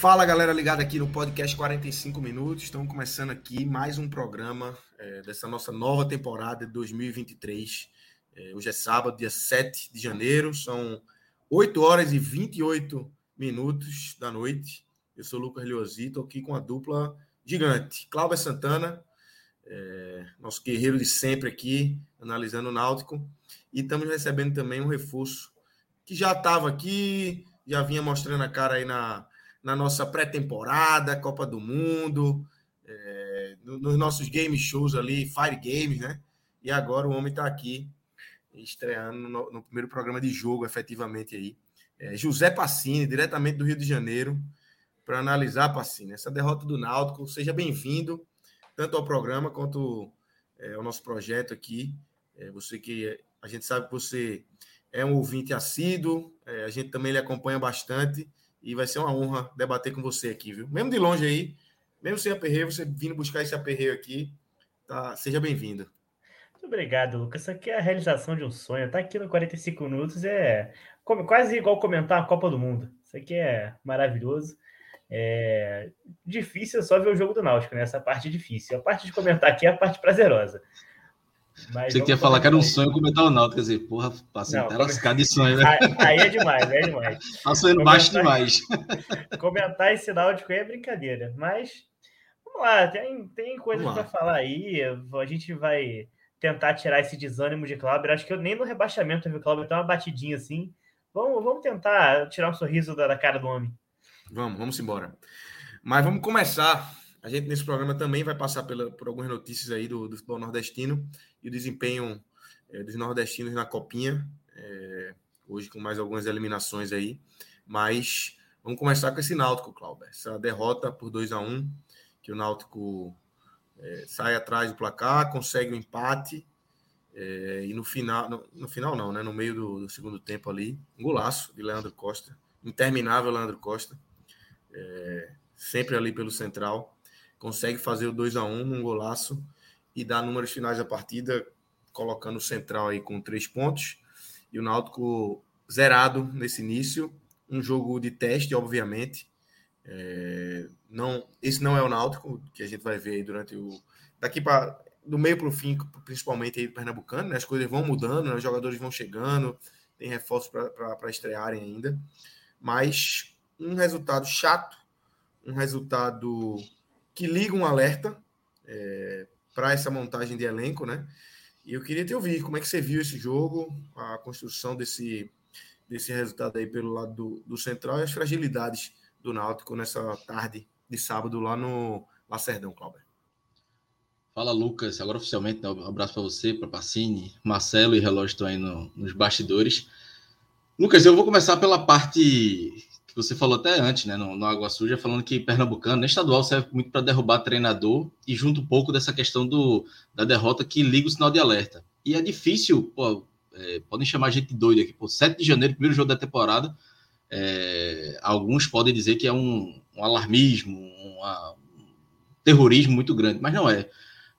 Fala galera ligada aqui no podcast 45 minutos. Estamos começando aqui mais um programa é, dessa nossa nova temporada de 2023. É, hoje é sábado, dia 7 de janeiro, são 8 horas e 28 minutos da noite. Eu sou o Lucas Leozzi, estou aqui com a dupla gigante. Cláudia Santana, é, nosso guerreiro de sempre aqui, analisando o Náutico. E estamos recebendo também um reforço que já estava aqui, já vinha mostrando a cara aí na na nossa pré-temporada, Copa do Mundo, é, nos nossos game shows ali, Fire Games, né? E agora o homem está aqui, estreando no, no, primeiro programa de jogo, efetivamente aí. É, José Passini, diretamente do Rio de Janeiro, para analisar, Passini, essa derrota do Náutico. Seja bem-vindo, tanto ao programa quanto é, ao nosso projeto aqui. É, você que a gente sabe que você é um ouvinte assíduo, é, a gente também lhe acompanha bastante. E vai ser uma honra debater com você aqui, viu? Mesmo de longe aí, mesmo sem aperreio, você vindo buscar esse aperreio aqui, tá? Seja bem-vindo. Muito obrigado, Lucas. Isso aqui é a realização de um sonho. Tá aqui no 45 minutos é quase igual comentar a Copa do Mundo. Isso aqui é maravilhoso. É difícil só ver o jogo do Náutico, né? Essa parte é difícil. A parte de comentar aqui é a parte prazerosa. Mas Você queria falar que era um sonho comentar o Náutico, quer dizer, porra, passei até lascado de sonho, né? Aí, é demais, aí é demais. Tá sonhando baixo demais. Comentar esse Náutico aí é brincadeira, mas vamos lá, tem, tem coisas para falar aí, a gente vai tentar tirar esse desânimo de Cláudio, acho que eu nem no rebaixamento vi o Cláudio uma batidinha assim, vamos, vamos tentar tirar um sorriso da, da cara do homem. Vamos, vamos embora. Mas vamos começar a gente nesse programa também vai passar pela, por algumas notícias aí do, do futebol nordestino e o desempenho é, dos nordestinos na Copinha, é, hoje com mais algumas eliminações aí. Mas vamos começar com esse Náutico, Cláudio. Essa derrota por 2 a 1 um, que o Náutico é, sai atrás do placar, consegue o um empate. É, e no final, no, no, final não, né? No meio do, do, segundo tempo ali, um golaço de Leandro Costa, interminável Leandro Costa, é, sempre ali pelo central consegue fazer o 2 a 1 um golaço e dar números finais da partida, colocando o central aí com três pontos. E o Náutico zerado nesse início. Um jogo de teste, obviamente. É, não, esse não é o Náutico que a gente vai ver aí durante o. Daqui para. Do meio para o fim, principalmente aí do Pernambucano, né? as coisas vão mudando, né? os jogadores vão chegando, tem reforços para estrearem ainda. Mas um resultado chato, um resultado que liga um alerta é, para essa montagem de elenco, né? E eu queria te ouvir como é que você viu esse jogo, a construção desse, desse resultado aí pelo lado do, do Central e as fragilidades do Náutico nessa tarde de sábado lá no Lacerdão, Cláudio. Fala, Lucas. Agora oficialmente, né, um abraço para você, para Pacini, Marcelo e Relógio estão aí no, nos bastidores. Lucas, eu vou começar pela parte que você falou até antes, né, no, no Água Suja, falando que Pernambucano, nem estadual, serve muito para derrubar treinador e junto um pouco dessa questão do, da derrota que liga o sinal de alerta. E é difícil, pô, é, podem chamar a gente doido aqui, pô, 7 de janeiro, primeiro jogo da temporada, é, alguns podem dizer que é um, um alarmismo, um terrorismo muito grande, mas não é.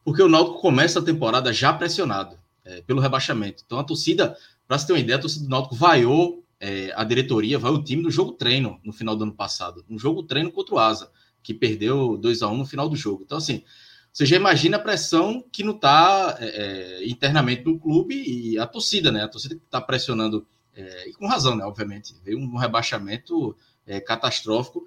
Porque o Náutico começa a temporada já pressionado é, pelo rebaixamento. Então a torcida, para você ter uma ideia, a torcida do Náutico vaiou é, a diretoria vai o time do jogo treino no final do ano passado, um jogo treino contra o Asa, que perdeu 2 a 1 no final do jogo. Então, assim, você já imagina a pressão que não está é, é, internamente no clube e a torcida, né? A torcida que está pressionando, é, e com razão, né? Obviamente, veio um rebaixamento é, catastrófico.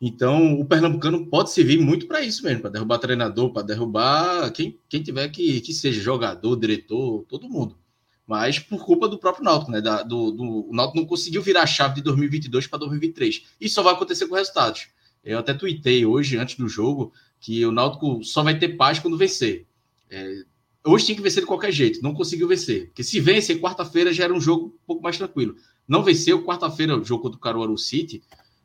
Então, o Pernambucano pode servir muito para isso mesmo, para derrubar treinador, para derrubar quem, quem tiver que, que seja jogador, diretor, todo mundo. Mas por culpa do próprio Náutico, né? Da, do, do, o Náutico não conseguiu virar a chave de 2022 para 2023. Isso só vai acontecer com resultados. Eu até tuitei hoje, antes do jogo, que o Náutico só vai ter paz quando vencer. É, hoje tinha que vencer de qualquer jeito, não conseguiu vencer. Porque se vence, quarta-feira já era um jogo um pouco mais tranquilo. Não venceu, quarta-feira, o jogo contra o Caruaru City,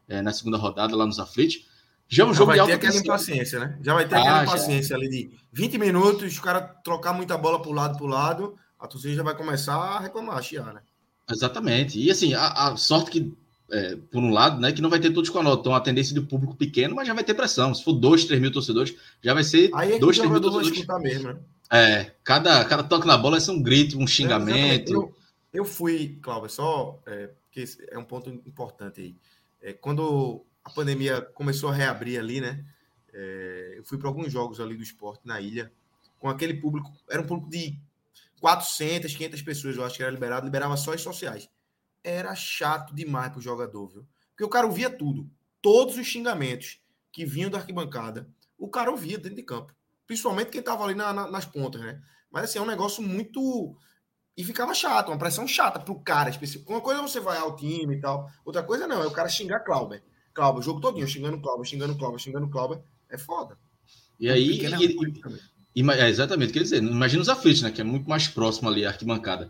é, na segunda rodada, lá nos aflitos. Já é um já jogo vai de alta ter aquela impaciência, né? Já vai ter ah, aquela impaciência já. ali de 20 minutos, o cara trocar muita bola para o lado, para o lado, a torcida já vai começar a reclamar, a chiar, né? Exatamente. E assim, a, a sorte que, é, por um lado, né, que não vai ter todos com a nota. Então, a tendência do público pequeno, mas já vai ter pressão. Se for 2, 3 mil torcedores, já vai ser 2, 3 mil torcedores. Mesmo, né? É, cada, cada toque na bola é um grito, um xingamento. É, eu, eu fui, Cláudio, só é, porque é um ponto importante aí. É, quando a pandemia começou a reabrir ali, né? É, eu fui para alguns jogos ali do esporte na ilha, com aquele público, era um público de 400, 500 pessoas, eu acho que era liberado, liberava só as sociais. Era chato demais para o jogador, viu? Porque o cara ouvia tudo, todos os xingamentos que vinham da arquibancada, o cara ouvia dentro de campo. Principalmente quem estava ali na, na, nas pontas, né? Mas assim, é um negócio muito. E ficava chato, uma pressão chata para o cara específico. Uma coisa é você vai ao time e tal, outra coisa não, é o cara xingar Clauber. Clauber, o jogo todinho, xingando Clauber, xingando Clauber, xingando Clauber. É foda. E aí. É e, e, é exatamente, quer dizer, imagina os aflitos, né? Que é muito mais próximo ali a arquibancada.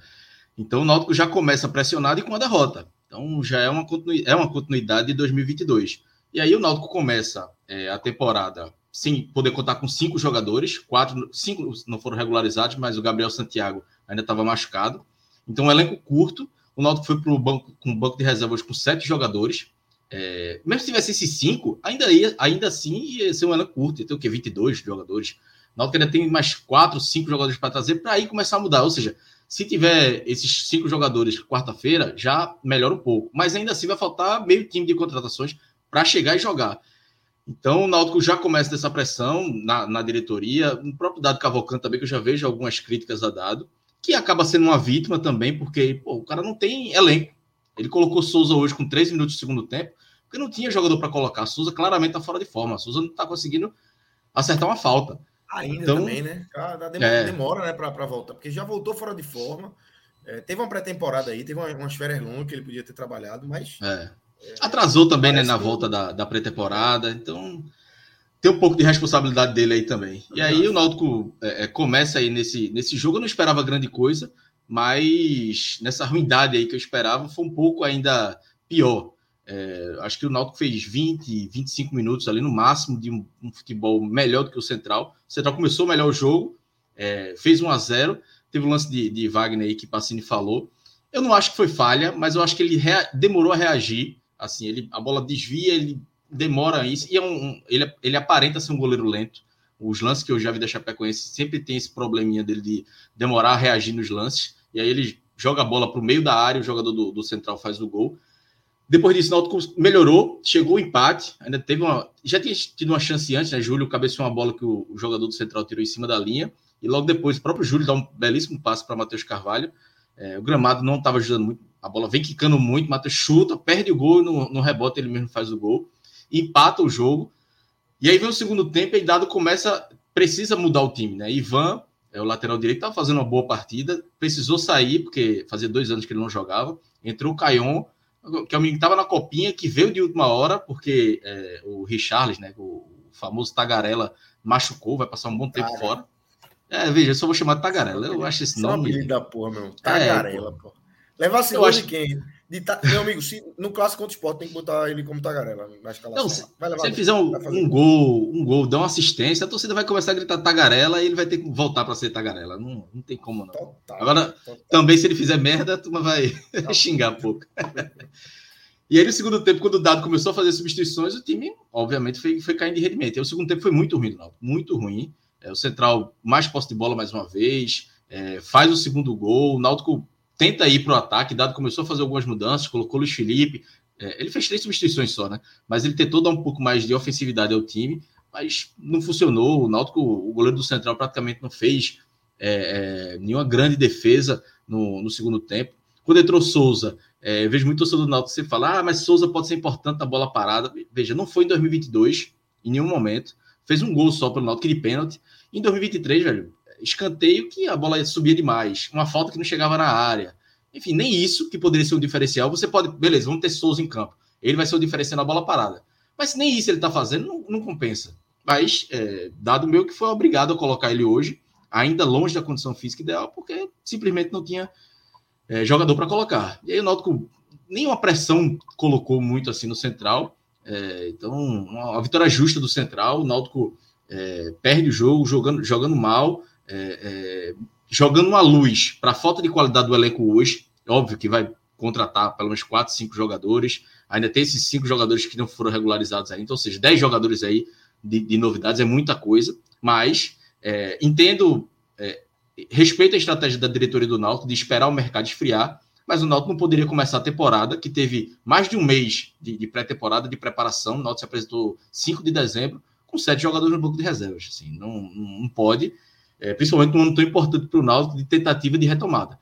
Então o Náutico já começa pressionado e com a derrota. Então já é uma, é uma continuidade de 2022. E aí o Náutico começa é, a temporada sem poder contar com cinco jogadores, quatro, cinco não foram regularizados, mas o Gabriel Santiago ainda estava machucado. Então um elenco curto. O Náutico foi para o banco com um banco de reservas com sete jogadores. É, mesmo se tivesse esses cinco, ainda, ia, ainda assim ia ser um ano curto, ia ter o quê? 22 jogadores. Hora ainda tem mais quatro, cinco jogadores para trazer para aí começar a mudar. Ou seja, se tiver esses cinco jogadores quarta-feira, já melhora um pouco. Mas ainda assim vai faltar meio time de contratações para chegar e jogar. Então o Náutico já começa dessa pressão na, na diretoria. O próprio Dado Cavalcante também, que eu já vejo algumas críticas a Dado, que acaba sendo uma vítima também, porque pô, o cara não tem elenco. Ele colocou Souza hoje com três minutos de segundo tempo, porque não tinha jogador para colocar. Souza claramente está fora de forma. Souza não está conseguindo acertar uma falta. Ainda então, também, né? Demora, é... demora né, para voltar, porque já voltou fora de forma. É, teve uma pré-temporada aí, teve uma, umas férias longas que ele podia ter trabalhado, mas. É. é Atrasou também né, na que... volta da, da pré-temporada, então tem um pouco de responsabilidade dele aí também. E aí o Náutico é, é, começa aí nesse, nesse jogo, eu não esperava grande coisa, mas nessa ruindade aí que eu esperava, foi um pouco ainda pior. É, acho que o Náutico fez 20, 25 minutos ali no máximo de um, um, futebol melhor do que o Central. O Central começou melhor o jogo, é, fez 1 a 0 Teve o lance de, de Wagner aí que Passini falou. Eu não acho que foi falha, mas eu acho que ele rea, demorou a reagir. Assim, ele, a bola desvia, ele demora isso. E é um, ele, ele aparenta ser um goleiro lento. Os lances que eu já vi da Chapecoense sempre tem esse probleminha dele de demorar a reagir nos lances. E aí ele joga a bola para o meio da área, o jogador do, do Central faz o gol. Depois disso, o Náutico melhorou, chegou o empate, ainda teve uma. Já tinha tido uma chance antes, né? Júlio cabeceou uma bola que o, jogador do Central tirou em cima da linha. E logo depois, o próprio Júlio dá um belíssimo passo para Matheus Carvalho. É, o gramado não estava ajudando muito, a bola vem quicando muito, Matheus chuta, perde o gol no, no rebote ele mesmo faz o gol, empata o jogo. E aí vem o segundo tempo e Dado começa, precisa mudar o time, né? Ivan é, o lateral direito, estava fazendo uma boa partida, precisou sair, porque fazia dois anos que ele não jogava. Entrou o Caion, que é o menino que estava na copinha, que veio de última hora, porque é, o Richarles, né, o famoso Tagarela, machucou, vai passar um bom tempo Cara. fora. É, veja, eu só vou chamar de Tagarela. Eu acho esse nome. Só da porra, meu. Tagarela, é, pô. Leva a segunda acho... de quem? De ta... Meu amigo, se no clássico contra o Sport tem que botar ele como tagarela na escalação. Não, se, se ele fizer um, um, gol, um gol, dar uma assistência, a torcida vai começar a gritar tagarela e ele vai ter que voltar para ser tagarela. Não, não tem como, não. Total, Agora, total. também se ele fizer merda, a turma vai xingar um pouco. e aí, no segundo tempo, quando o Dado começou a fazer substituições, o time, obviamente, foi, foi caindo de rendimento. E o segundo tempo foi muito ruim, não, muito ruim. É, o Central mais posse de bola mais uma vez, é, faz o segundo gol, o Náutico tenta ir para o ataque, Dado começou a fazer algumas mudanças, colocou o Luiz Felipe, é, ele fez três substituições só, né? Mas ele tentou dar um pouco mais de ofensividade ao time, mas não funcionou. O Náutico, o goleiro do Central praticamente não fez é, é, nenhuma grande defesa no, no, segundo tempo. Quando entrou Souza, é, vejo muito torcedor do Náutico você falar, ah, mas Souza pode ser importante na bola parada. Veja, não foi em 2022, em nenhum momento. Fez um gol só pelo Náutico de pênalti. Em 2023, velho, escanteio que a bola subia demais, uma falta que não chegava na área. Enfim, nem isso que poderia ser um diferencial. Você pode, beleza, vamos ter Souza em campo. Ele vai ser o diferencial na bola parada. Mas nem isso ele está fazendo, não, não, compensa. Mas, é, dado meu que foi obrigado a colocar ele hoje, ainda longe da condição física ideal, porque simplesmente não tinha é, jogador para colocar. E aí o Náutico nenhuma pressão colocou muito assim no Central. É, então, uma, vitória justa do Central. O Náutico é, perde o jogo jogando, jogando mal, é, é jogando uma luz para a falta de qualidade do elenco hoje. Óbvio que vai contratar pelo menos 4, 5 jogadores. Ainda tem esses 5 jogadores que não foram regularizados ainda. Ou seja, 10 jogadores aí de, de novidades é muita coisa. Mas é, entendo, é, respeito a estratégia da diretoria do Náutico de esperar o mercado esfriar mas o Náutico não poderia começar a temporada, que teve mais de um mês de, de pré-temporada, de preparação. O Náutico se apresentou 5 de dezembro, com sete jogadores no banco de reservas. Assim, não, não pode, é, principalmente num ano tão importante para o Náutico, de tentativa de retomada.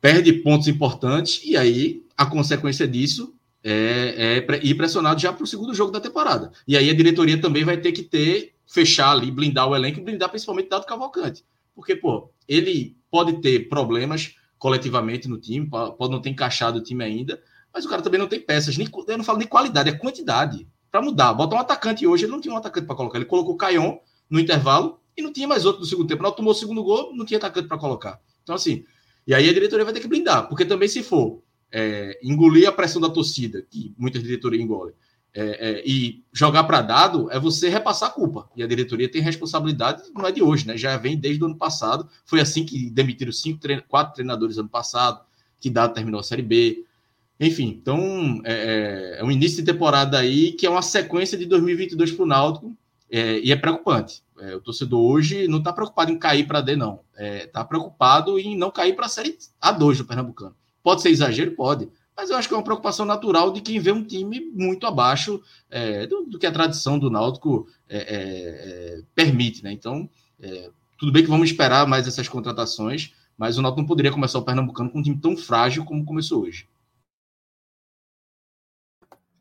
Perde pontos importantes, e aí a consequência disso é, é ir pressionado já para o segundo jogo da temporada. E aí a diretoria também vai ter que ter, fechar ali, blindar o elenco e blindar principalmente Dado Cavalcante. Porque, pô, ele pode ter problemas coletivamente no time, pode não ter encaixado o time ainda, mas o cara também não tem peças, nem, eu não falo nem qualidade, é quantidade. Para mudar, botar um atacante hoje, ele não tinha um atacante para colocar, ele colocou o Caion no intervalo e não tinha mais outro no segundo tempo. Não tomou o segundo gol, não tinha atacante para colocar. Então, assim, e aí a diretoria vai ter que blindar, porque também se for é, engolir a pressão da torcida, que muitas diretorias engolem, é, é, e jogar para dado é você repassar a culpa. E a diretoria tem responsabilidade, não é de hoje, né? Já vem desde o ano passado. Foi assim que demitiram cinco, trein quatro treinadores ano passado, que dado terminou a Série B. Enfim, então é, é, é um início de temporada aí que é uma sequência de 2022 para o Náutico é, e é preocupante. É, o torcedor hoje não está preocupado em cair para D, não. Está preocupado em não cair para a Série A2 do Pernambucano. Pode ser exagero? Pode mas eu acho que é uma preocupação natural de quem vê um time muito abaixo é, do, do, que a tradição do Náutico é, é, é permite, né? Então, é, tudo bem que vamos esperar mais essas contratações, mas o Náutico não poderia começar o Pernambucano com um time tão frágil como começou hoje.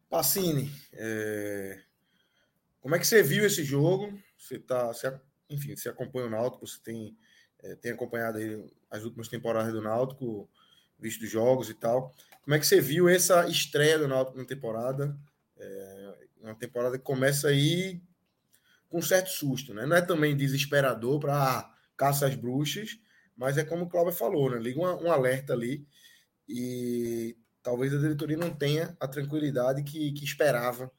Pacini, é, como é que você viu esse jogo? Você tá, você, enfim, você acompanha o Náutico, você tem, tem acompanhado as últimas temporadas do Náutico, visto jogos e tal. Como é que você viu essa estreia do Náutico na temporada? É, uma temporada que começa aí com um certo susto, né? Não é também desesperador para ah, caça às bruxas, mas é como o Cláudio falou, né? Liga um, um alerta ali e talvez a diretoria não tenha a tranquilidade que, que esperava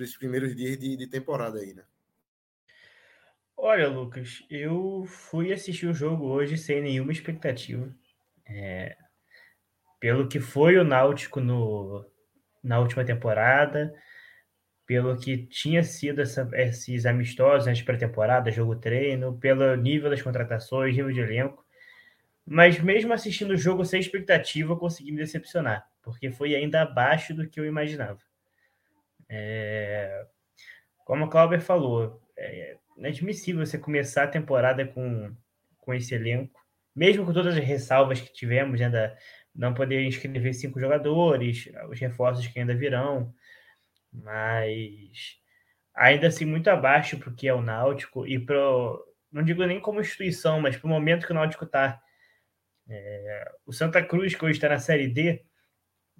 para esses primeiros dias de, de temporada aí, né? Olha, Lucas, eu fui assistir o jogo hoje sem nenhuma expectativa. É, pelo que foi o Náutico no, na última temporada, pelo que tinha sido essa, esses amistosos antes pré-temporada, jogo treino, pelo nível das contratações, nível de elenco. Mas mesmo assistindo o jogo sem expectativa, eu consegui me decepcionar, porque foi ainda abaixo do que eu imaginava. É... Como o Clauber falou, é inadmissível você começar a temporada com, com esse elenco, mesmo com todas as ressalvas que tivemos, né, da, não poder inscrever cinco jogadores, os reforços que ainda virão, mas ainda assim muito abaixo para o que é o Náutico e para não digo nem como instituição, mas para o momento que o Náutico está. É, o Santa Cruz, que hoje está na Série D,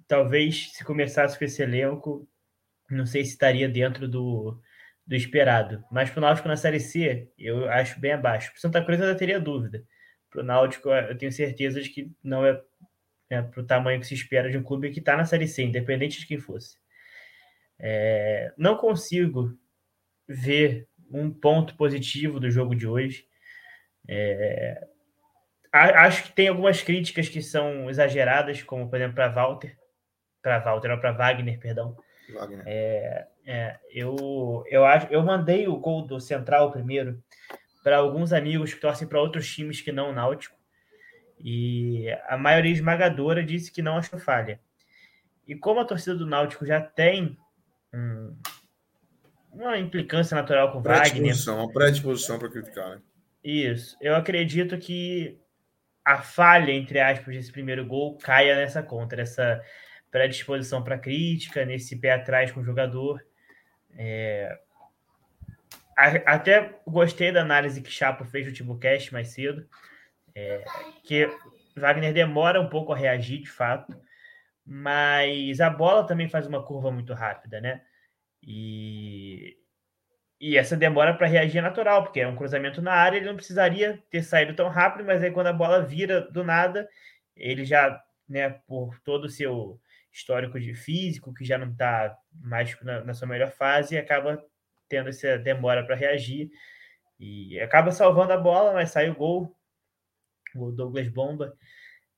talvez se começasse com esse elenco, não sei se estaria dentro do, do esperado. Mas para o Náutico na Série C, eu acho bem abaixo. Para Santa Cruz eu ainda teria dúvida. Para o Náutico, eu tenho certeza de que não é né, para o tamanho que se espera de um clube que está na Série C, independente de quem fosse. É, não consigo ver um ponto positivo do jogo de hoje. É, acho que tem algumas críticas que são exageradas, como por exemplo para Walter, para Walter, para Wagner, perdão. Wagner. É, é, eu, eu, acho, eu mandei o gol do Central primeiro para alguns amigos que torcem para outros times que não o Náutico. E a maioria esmagadora disse que não achou falha. E como a torcida do Náutico já tem um, uma implicância natural com o Wagner. Uma predisposição para criticar, né? Isso. Eu acredito que a falha, entre aspas, desse primeiro gol caia nessa conta, nessa predisposição para crítica, nesse pé atrás com o jogador. É... até gostei da análise que Chapo fez no Timocast mais cedo, é, que Wagner demora um pouco a reagir, de fato, mas a bola também faz uma curva muito rápida, né? E, e essa demora para reagir é natural, porque é um cruzamento na área, ele não precisaria ter saído tão rápido, mas aí quando a bola vira do nada, ele já, né, por todo o seu histórico de físico, que já não está mais na, na, sua melhor fase, acaba tendo essa demora para reagir e acaba salvando a bola, mas sai o gol, o Douglas Bomba,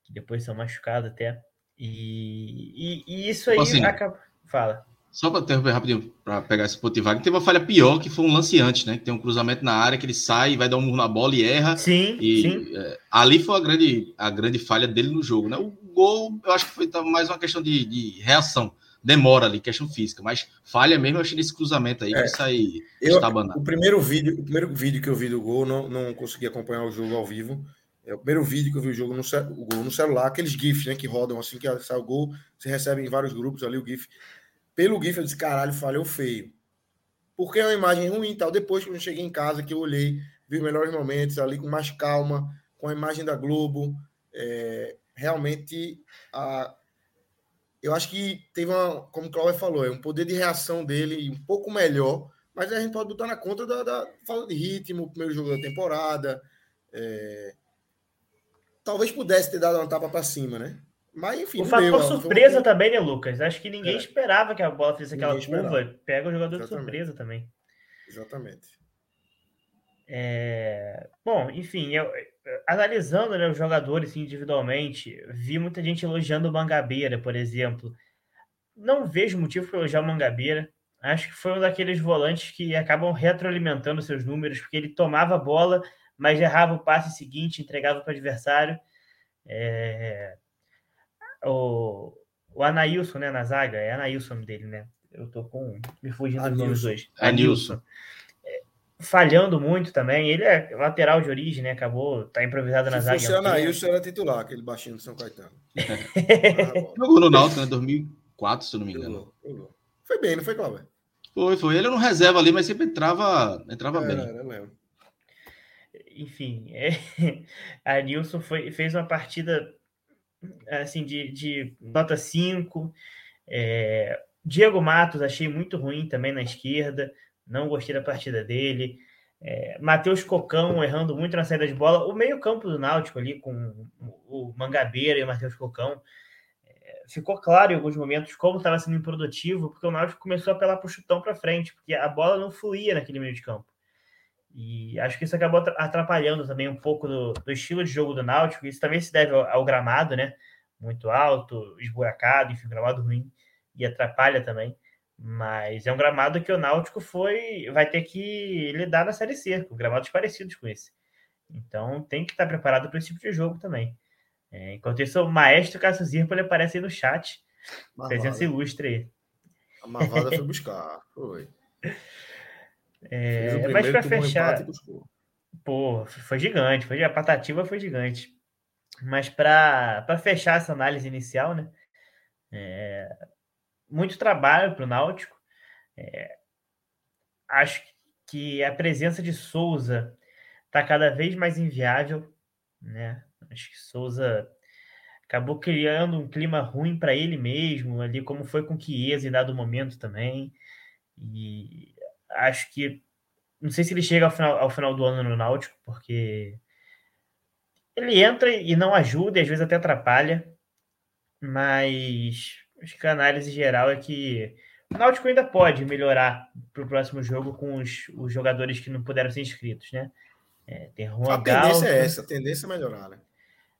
que depois são machucados até. E, e, e isso aí assim, acaba. Fala. Só para interromper rapidinho, para pegar esse ponto de Wagner, teve uma falha pior, que foi um lance antes, né? Que tem um cruzamento na área, que ele sai, vai dar um murro na bola e erra. Sim, e, sim. É, ali foi a grande, a grande falha dele no jogo, né? O gol, eu acho que foi mais uma questão de, de reação. Demora ali, questão física, mas falha mesmo, eu achei nesse cruzamento aí, é, que sai eu, O primeiro vídeo, o primeiro vídeo que eu vi do gol, não, não consegui acompanhar o jogo ao vivo. É o primeiro vídeo que eu vi o jogo no, o gol no celular, aqueles GIFs, né, que rodam assim, que sai o gol, você recebe em vários grupos ali o GIF. Pelo GIF eu disse, caralho, falhou feio. Porque é uma imagem ruim e tal. Depois, quando eu cheguei em casa, que eu olhei, vi os melhores momentos ali com mais calma, com a imagem da Globo. É, realmente, a, eu acho que teve uma, como o Cláudio falou, é um poder de reação dele um pouco melhor, mas a gente pode botar na conta da, da falta de ritmo, primeiro jogo da temporada. É, talvez pudesse ter dado uma tapa para cima, né? Mas enfim. O fator deu, surpresa foi... também, né, Lucas? Acho que ninguém é. esperava que a bola fizesse aquela ninguém curva. Esperava. Pega o jogador Exatamente. de surpresa também. Exatamente. É... Bom, enfim, eu, analisando né, os jogadores individualmente, vi muita gente elogiando o Mangabeira, por exemplo. Não vejo motivo para elogiar o Mangabeira. Acho que foi um daqueles volantes que acabam retroalimentando seus números, porque ele tomava a bola, mas errava o passe seguinte, entregava para o adversário. É o, o Anailson, né, na zaga, é Anailson dele, né? Eu tô com. me fugindo dos nomes hoje. Anilson. É, falhando muito também. Ele é lateral de origem, né? Acabou, tá improvisado na zaga. Se fosse Anailson, era titular, aquele baixinho do São Caetano. Jogou no Náutico, né? 2004, se eu não me engano. Jogou. Foi bem, não foi, Cláudio? Foi, foi. Ele não reserva ali, mas sempre entrava, entrava bem. Era, lembro. Enfim, é... a Nilson foi, fez uma partida assim, de, de nota 5. É, Diego Matos achei muito ruim também na esquerda, não gostei da partida dele. É, Matheus Cocão errando muito na saída de bola. O meio-campo do Náutico ali, com o Mangabeira e o Matheus Cocão, é, ficou claro em alguns momentos como estava sendo improdutivo, porque o Náutico começou a apelar para o chutão para frente, porque a bola não fluía naquele meio de campo. E acho que isso acabou atrapalhando também um pouco do, do estilo de jogo do Náutico. Isso também se deve ao, ao, gramado, né? Muito alto, esburacado, enfim, gramado ruim. E atrapalha também. Mas é um gramado que o Náutico foi vai ter que lidar na Série C, com gramados parecidos com esse. Então tem que estar preparado para esse tipo de jogo também. É, enquanto isso, o maestro Cássio Zirpo, ele aparece aí no chat. Marvada. Presença ilustre aí. A Marvada foi buscar, foi. É, mas para fechar. Pô, foi gigante, foi, a patativa foi gigante. Mas para fechar essa análise inicial, né? É, muito trabalho para o Náutico. É, acho que a presença de Souza está cada vez mais inviável, né? Acho que Souza acabou criando um clima ruim para ele mesmo, ali como foi com Chiesa em dado momento também. E acho que. Não sei se ele chega ao final, ao final do ano no Náutico, porque ele entra e não ajuda, e às vezes até atrapalha, mas acho que a análise geral é que o Náutico ainda pode melhorar para o próximo jogo com os, os jogadores que não puderam ser inscritos, né? É, tem Juan a tendência é essa, a tendência é melhorar, né?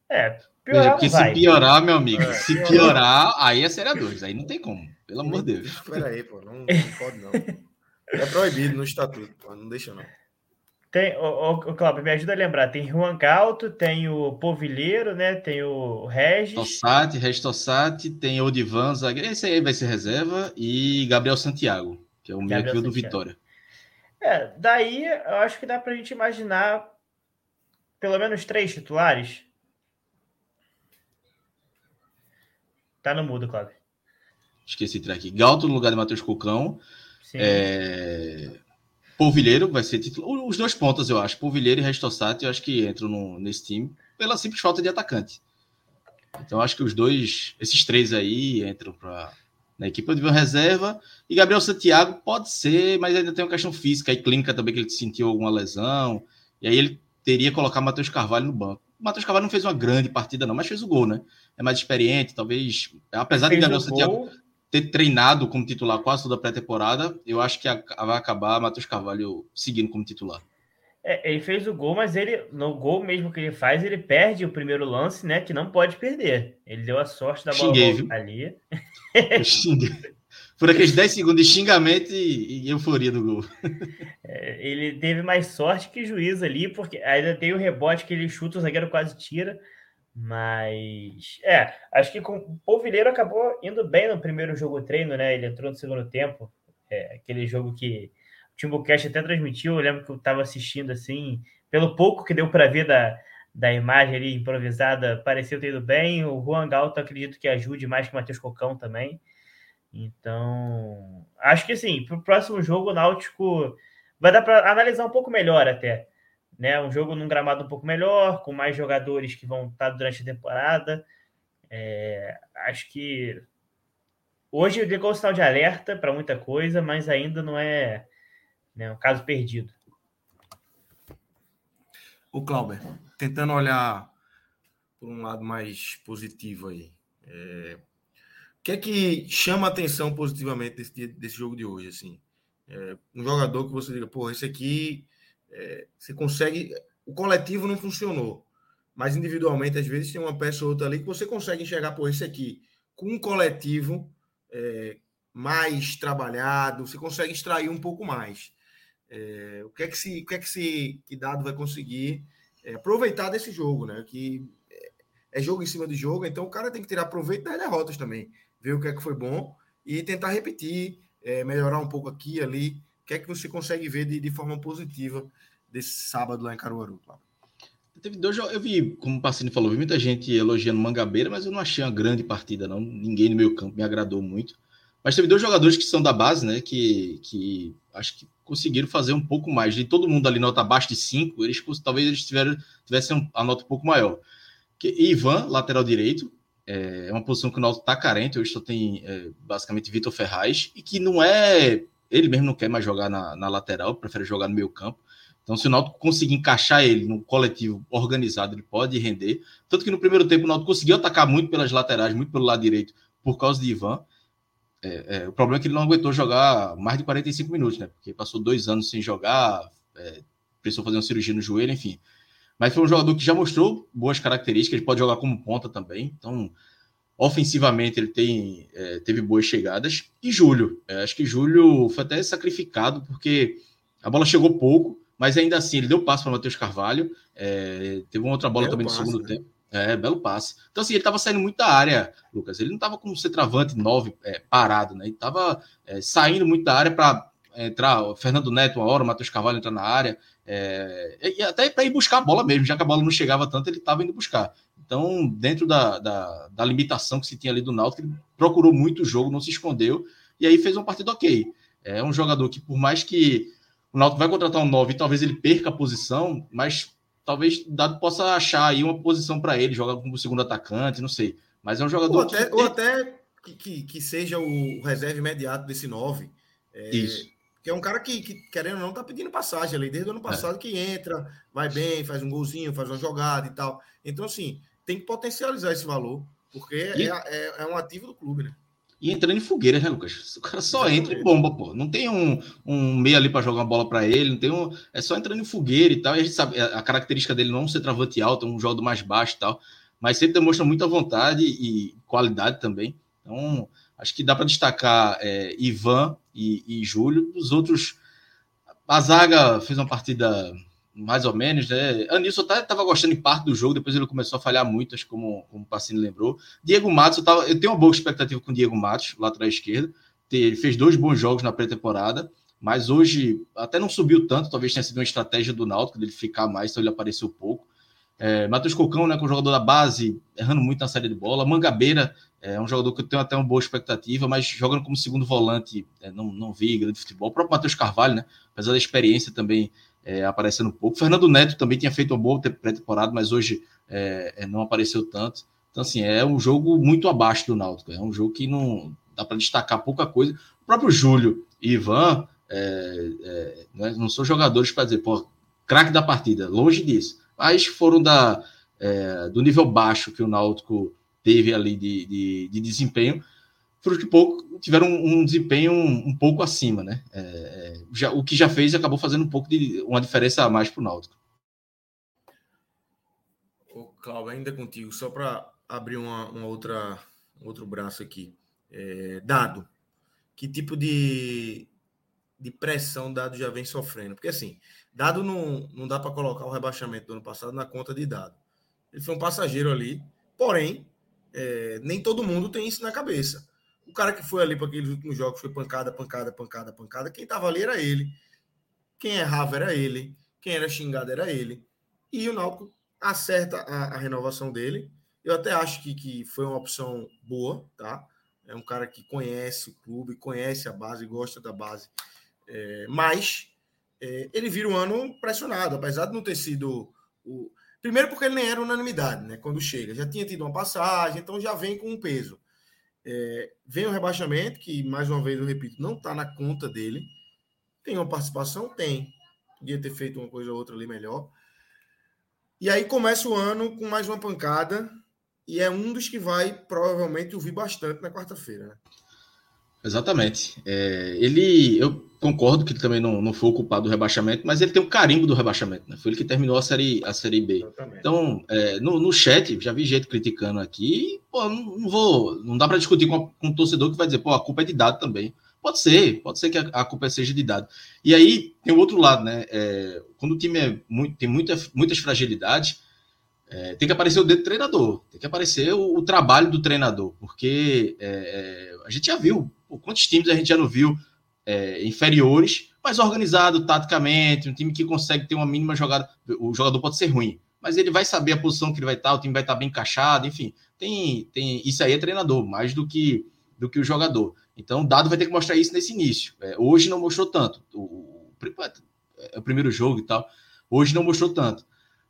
É, piorar porque se piorar, meu amigo, é, se piorar, piorar, aí é Série 2, aí não tem como, pelo amor de Deus. Espera aí, pô, não, não pode não. É proibido no estatuto, pô, não deixa não. Tem, o, o, Cláudio, me ajuda a lembrar. Tem Juan Galto, tem o Povilheiro, né? Tem o Regis. Tossati, Regis Tossati, tem o Divan, zagueiro. Esse aí vai ser reserva. E Gabriel Santiago, que é o meio do Vitória. É, daí eu acho que dá pra gente imaginar pelo menos três titulares. Tá no mudo, Cláudio. Esqueci de aqui. Galto no lugar de Matheus Cocão. É... Polvilheiro vai ser titular. Os dois pontas, eu acho. Polvilheiro e Restossato, eu acho que entram no, nesse time pela simples falta de atacante. Então, acho que os dois, esses três aí entram para na equipe de reserva. E Gabriel Santiago pode ser, mas ainda tem uma questão física e clínica também, que ele sentiu alguma lesão. E aí ele teria que colocar Matheus Carvalho no banco. O Matheus Carvalho não fez uma grande partida, não, mas fez o gol, né? É mais experiente, talvez. Apesar de Gabriel Santiago ter treinado como titular quase toda a pré-temporada, eu acho que vai acabar Matheus Carvalho seguindo como titular. É, ele fez o gol, mas ele no gol mesmo que ele faz, ele perde o primeiro lance, né? Que não pode perder. Ele deu a sorte da bola Xinguei, ali. Por aqueles 10 segundos de xingamento e, e euforia do gol. É, ele teve mais sorte que juízo ali, porque ainda tem o rebote que ele chuta, o zagueiro quase tira. Mas é, acho que com, o Polvilheiro acabou indo bem no primeiro jogo treino, né? Ele entrou no segundo tempo. É, aquele jogo que o Timbucast até transmitiu. Eu lembro que eu estava assistindo assim, pelo pouco que deu para ver da, da imagem ali improvisada, pareceu ter ido bem. O Juan Galto acredito que ajude mais que o Matheus Cocão também. Então, acho que assim, para o próximo jogo, o Náutico vai dar para analisar um pouco melhor até. Né? Um jogo num gramado um pouco melhor, com mais jogadores que vão estar durante a temporada. É, acho que hoje ligou o sinal de alerta para muita coisa, mas ainda não é né? Um caso perdido. O Clauber, tentando olhar por um lado mais positivo aí. É... O que é que chama atenção positivamente desse, desse jogo de hoje? Assim? É... um jogador que você diga, pô, esse aqui é... você consegue. O coletivo não funcionou, mas individualmente, às vezes, tem uma peça ou outra ali que você consegue enxergar, pô, esse aqui, com um coletivo é, mais trabalhado, você consegue extrair um pouco mais. É, o que é que se, o que é que se que dado vai conseguir é, aproveitar desse jogo, né? Que é jogo em cima de jogo, então o cara tem que tirar proveito das derrotas também, ver o que é que foi bom e tentar repetir, é, melhorar um pouco aqui ali. O que é que você consegue ver de, de forma positiva desse sábado lá em Caruaru? Teve dois Eu vi, como o Pacini falou, vi muita gente elogiando Mangabeira, mas eu não achei uma grande partida, não. Ninguém no meu campo me agradou muito. Mas teve dois jogadores que são da base, né? Que, que acho que conseguiram fazer um pouco mais. De todo mundo ali nota abaixo de 5, eles talvez eles tiveram, tivessem a nota um pouco maior. Que, Ivan, lateral direito, é, é uma posição que o Náutico está carente, hoje só tem é, basicamente Vitor Ferraz, e que não é. Ele mesmo não quer mais jogar na, na lateral, prefere jogar no meio campo. Então, se o Náutico conseguir encaixar ele no coletivo organizado, ele pode render. Tanto que no primeiro tempo o Náutico conseguiu atacar muito pelas laterais, muito pelo lado direito, por causa de Ivan. É, é, o problema é que ele não aguentou jogar mais de 45 minutos, né? Porque passou dois anos sem jogar, é, precisou fazer uma cirurgia no joelho, enfim. Mas foi um jogador que já mostrou boas características, ele pode jogar como ponta também. Então, ofensivamente, ele tem, é, teve boas chegadas. E Júlio, é, acho que Júlio foi até sacrificado, porque a bola chegou pouco, mas ainda assim ele deu passo para Matheus Carvalho. É, teve uma outra bola também passe, no segundo né? tempo. É, belo passe. Então, assim, ele estava saindo muito da área, Lucas. Ele não estava como centroavante 9 é, parado, né? Ele estava é, saindo muito da área para entrar o Fernando Neto uma hora, o Matheus Carvalho entrar na área. É, e até para ir buscar a bola mesmo, já que a bola não chegava tanto, ele estava indo buscar. Então, dentro da, da, da, limitação que se tinha ali do Náutico, ele procurou muito o jogo, não se escondeu, e aí fez uma partida ok. É um jogador que, por mais que o Náutico vai contratar um 9 e talvez ele perca a posição, mas talvez Dado possa achar aí uma posição para ele, jogar como segundo atacante, não sei. Mas é um jogador. Ou até, que, ou até que, que, seja o reserva imediato desse 9. É, Isso. Que é um cara que, que, querendo ou não, tá pedindo passagem ali, desde o ano é. passado, é. que entra, vai bem, faz um golzinho, faz uma jogada e tal. Então, assim, tem que potencializar esse valor, porque e... é, é, é um ativo do clube, né? e entrando em fogueira, né, Lucas? O cara só entra e bomba, pô. Não tem um, um meio ali para jogar uma bola para ele, não tem um. É só entrando em fogueira e tal. E a gente sabe, a característica dele não ser travante alto, é um jogo mais baixo e tal. Mas sempre demonstra muita vontade e qualidade também. Então, acho que dá para destacar é, Ivan e, e Júlio. Os outros. A zaga fez uma partida mais ou menos, né? Anilson até estava gostando em parte do jogo, depois ele começou a falhar muito, acho como, como o Pacini lembrou. Diego Matos, eu, tava, eu tenho uma boa expectativa com o Diego Matos, lá atrás esquerda. Ele fez dois bons jogos na pré-temporada, mas hoje até não subiu tanto, talvez tenha sido uma estratégia do Náutico dele ficar mais, então ele apareceu pouco. É, Matheus Cocão, né, com o jogador da base, errando muito na série de bola. Mangabeira é um jogador que eu tenho até uma boa expectativa, mas jogando como segundo volante, é, não, não vi grande futebol. O próprio Matheus Carvalho, né, apesar da experiência também é, aparecendo pouco. Fernando Neto também tinha feito uma boa pré-temporada, mas hoje é, é, não apareceu tanto. Então, assim, é um jogo muito abaixo do Náutico. É um jogo que não dá para destacar pouca coisa. O próprio Júlio e Ivan é, é, né, não são jogadores para dizer, pô, craque da partida, longe disso. Mas foram da, é, do nível baixo que o Náutico teve ali de, de, de desempenho, foram que pouco tiveram um, um desempenho um, um, pouco acima, né? É, é, já, o que já fez acabou fazendo um pouco de uma diferença a mais para o Náutico. Ô, Cláudio, ainda contigo, só para abrir uma, uma, outra outro braço aqui. É, dado, que tipo de, de pressão Dado já vem sofrendo? Porque assim, Dado não, não dá para colocar o rebaixamento do ano passado na conta de Dado. Ele foi um passageiro ali, porém, é, nem todo mundo tem isso na cabeça. O cara que foi ali para aqueles últimos jogos foi pancada, pancada, pancada, pancada. Quem estava ali era ele. Quem errava era ele. Quem era xingado era ele. E o Náutico acerta a, a renovação dele. Eu até acho que, que foi uma opção boa, tá? É um cara que conhece o clube, conhece a base, gosta da base. É, mas é, ele vira um ano pressionado, apesar de não ter sido o. Primeiro, porque ele nem era unanimidade, né? Quando chega. Já tinha tido uma passagem, então já vem com um peso. É, vem o rebaixamento, que mais uma vez eu repito, não está na conta dele. Tem uma participação? Tem. Podia ter feito uma coisa ou outra ali melhor. E aí começa o ano com mais uma pancada. E é um dos que vai provavelmente ouvir bastante na quarta-feira. Né? Exatamente. É, ele, eu concordo que ele também não, não foi o culpado do rebaixamento, mas ele tem o carimbo do rebaixamento, né? Foi ele que terminou a série, a série B. Exatamente. Então, é, no, no chat, já vi gente criticando aqui, pô, não, não vou, não dá para discutir com, com um torcedor que vai dizer, pô, a culpa é de dado também. Pode ser, pode ser que a, a culpa seja de dado. E aí tem o outro lado, né? É, quando o time é muito, tem muita, muitas fragilidades, é, tem que aparecer o dedo do treinador, tem que aparecer o, o trabalho do treinador, porque é, é a gente já viu pô, quantos times a gente já não viu é, inferiores, mas organizado taticamente, um time que consegue ter uma mínima jogada. O jogador pode ser ruim, mas ele vai saber a posição que ele vai estar, o time vai estar bem encaixado, enfim. Tem, tem isso aí é treinador, mais do que do que o jogador. Então, o Dado vai ter que mostrar isso nesse início. É, hoje não mostrou tanto. O, o, é o primeiro jogo e tal. Hoje não mostrou tanto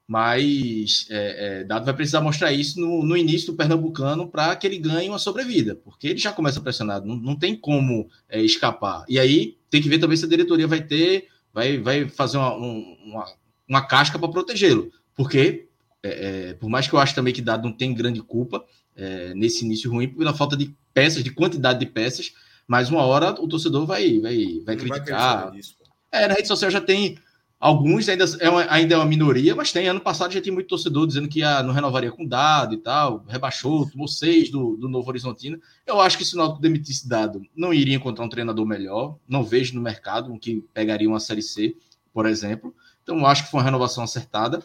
mas é, é, Dado vai precisar mostrar isso no, no início do Pernambucano para que ele ganhe uma sobrevida, porque ele já começa pressionado, não, não tem como é, escapar. E aí tem que ver também se a diretoria vai ter, vai, vai fazer uma, uma, uma casca para protegê-lo, porque é, é, por mais que eu acho também que Dado não tem grande culpa é, nesse início ruim, pela falta de peças, de quantidade de peças, mas uma hora o torcedor vai, vai, vai criticar. Vai é, na rede social já tem Alguns ainda é, uma, ainda é uma minoria, mas tem. Ano passado já tinha muito torcedor dizendo que ah, não renovaria com dado e tal, rebaixou, tomou seis do, do Novo Horizontino. Eu acho que se o Náutico demitisse dado, não iria encontrar um treinador melhor. Não vejo no mercado um que pegaria uma Série C, por exemplo. Então, acho que foi uma renovação acertada.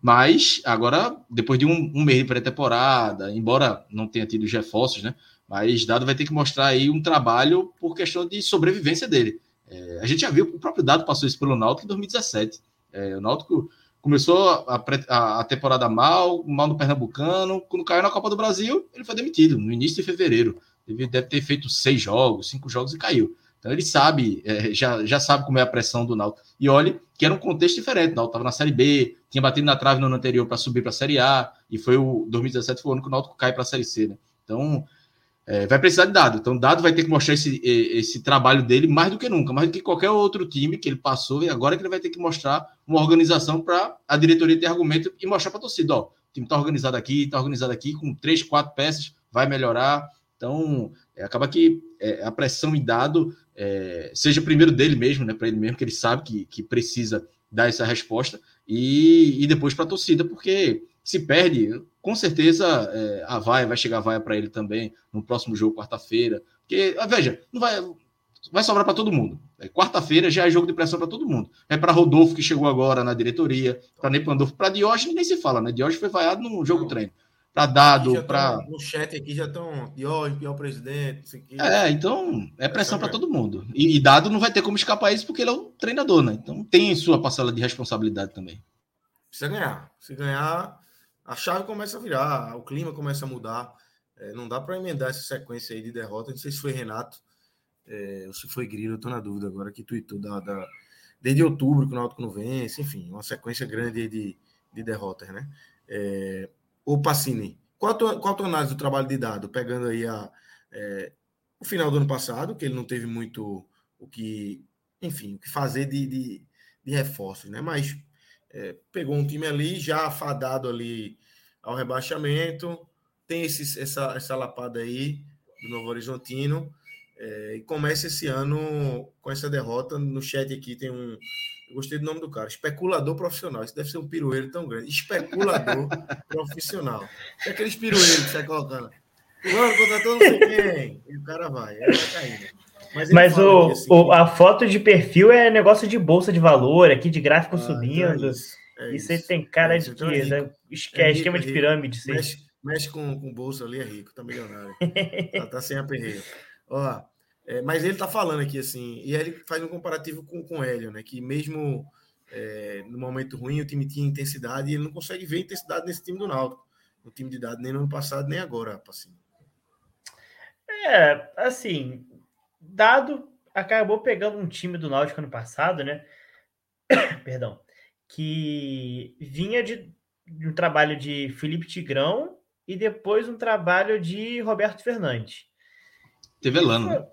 Mas agora, depois de um, um mês de pré-temporada, embora não tenha tido os reforços, né? Mas Dado vai ter que mostrar aí um trabalho por questão de sobrevivência dele. É, a gente já viu, o próprio Dado passou isso pelo Náutico em 2017. É, o Náutico começou a, a, a, temporada mal, mal no Pernambucano. Quando caiu na Copa do Brasil, ele foi demitido no início de fevereiro. Ele deve ter feito seis jogos, cinco jogos e caiu. Então ele sabe, é, já, já sabe como é a pressão do Náutico. E olhe que era um contexto diferente. O Náutico estava na Série B, tinha batido na trave no ano anterior para subir para a Série A, e foi o 2017 foi o ano que o Náutico cai para a Série C. Né? Então é, vai precisar de dado. Então, dado vai ter que mostrar esse, esse trabalho dele mais do que nunca, mais do que qualquer outro time que ele passou, e agora que ele vai ter que mostrar uma organização para a diretoria ter argumento e mostrar para a torcida: ó, o time está organizado aqui, está organizado aqui, com três, quatro peças, vai melhorar. Então, é, acaba que é, a pressão em dado é, seja primeiro dele mesmo, né, para ele mesmo, que ele sabe que, que precisa dar essa resposta, e, e depois para a torcida, porque se perde, com certeza é, a vaia vai chegar a vaia para ele também no próximo jogo, quarta-feira. Porque, ah, veja, não vai, vai sobrar para todo mundo. É, quarta-feira já é jogo de pressão para todo mundo. É para Rodolfo, que chegou agora na diretoria, para Ney Pandolfo, para Diógenes nem se fala, né? Diógenes foi vaiado no jogo não. treino. Para Dado, para. No chat aqui já estão Diógenes, pior presidente. É, então é pressão para todo mundo. E, e, Dado não vai ter como escapar isso porque ele é o treinador, né? Então tem sua parcela de responsabilidade também. Precisa ganhar. Se ganhar a chave começa a virar, o clima começa a mudar. É, não dá para emendar essa sequência aí de derrota. Não sei se foi Renato é, ou se foi Grilo, eu tô na dúvida agora, que tweetou da, da, desde outubro que o Náutico não vence, enfim, uma sequência grande de, de derrotas, né? É, o Pacini, qual a, tua, qual a tua análise do trabalho de dado, pegando aí a, é, o final do ano passado, que ele não teve muito o que, enfim, o que fazer de, de, de reforços, né? Mas é, pegou um time ali já afadado ali ao rebaixamento, tem esse, essa, essa lapada aí do Novo Horizontino, é, e começa esse ano com essa derrota. No chat aqui tem um. Eu gostei do nome do cara, especulador profissional. Isso deve ser um pirueiro tão grande. Especulador profissional. É aqueles pirueiros que você colocando. Fulano contratou não sei quem. E o cara vai, ele vai caindo. Mas, Mas o, assim, o, a foto de perfil é negócio de bolsa de valor, aqui de gráfico ah, subindo. Então é isso, é isso, aí tem cara é de então é né? é esquema rico, de pirâmide. Mexe, mexe com, com bolsa ali, é rico, tá milionário. tá, tá sem aperreio. Ó, é, mas ele está falando aqui assim, e ele faz um comparativo com, com o Hélio, né? Que mesmo é, no momento ruim o time tinha intensidade e ele não consegue ver intensidade nesse time do Náutico. No time de dado, nem no ano passado, nem agora, assim. É, assim, dado acabou pegando um time do Náutico ano passado, né? Perdão. Que vinha de, de um trabalho de Felipe Tigrão e depois um trabalho de Roberto Fernandes. Teve Elano. Né?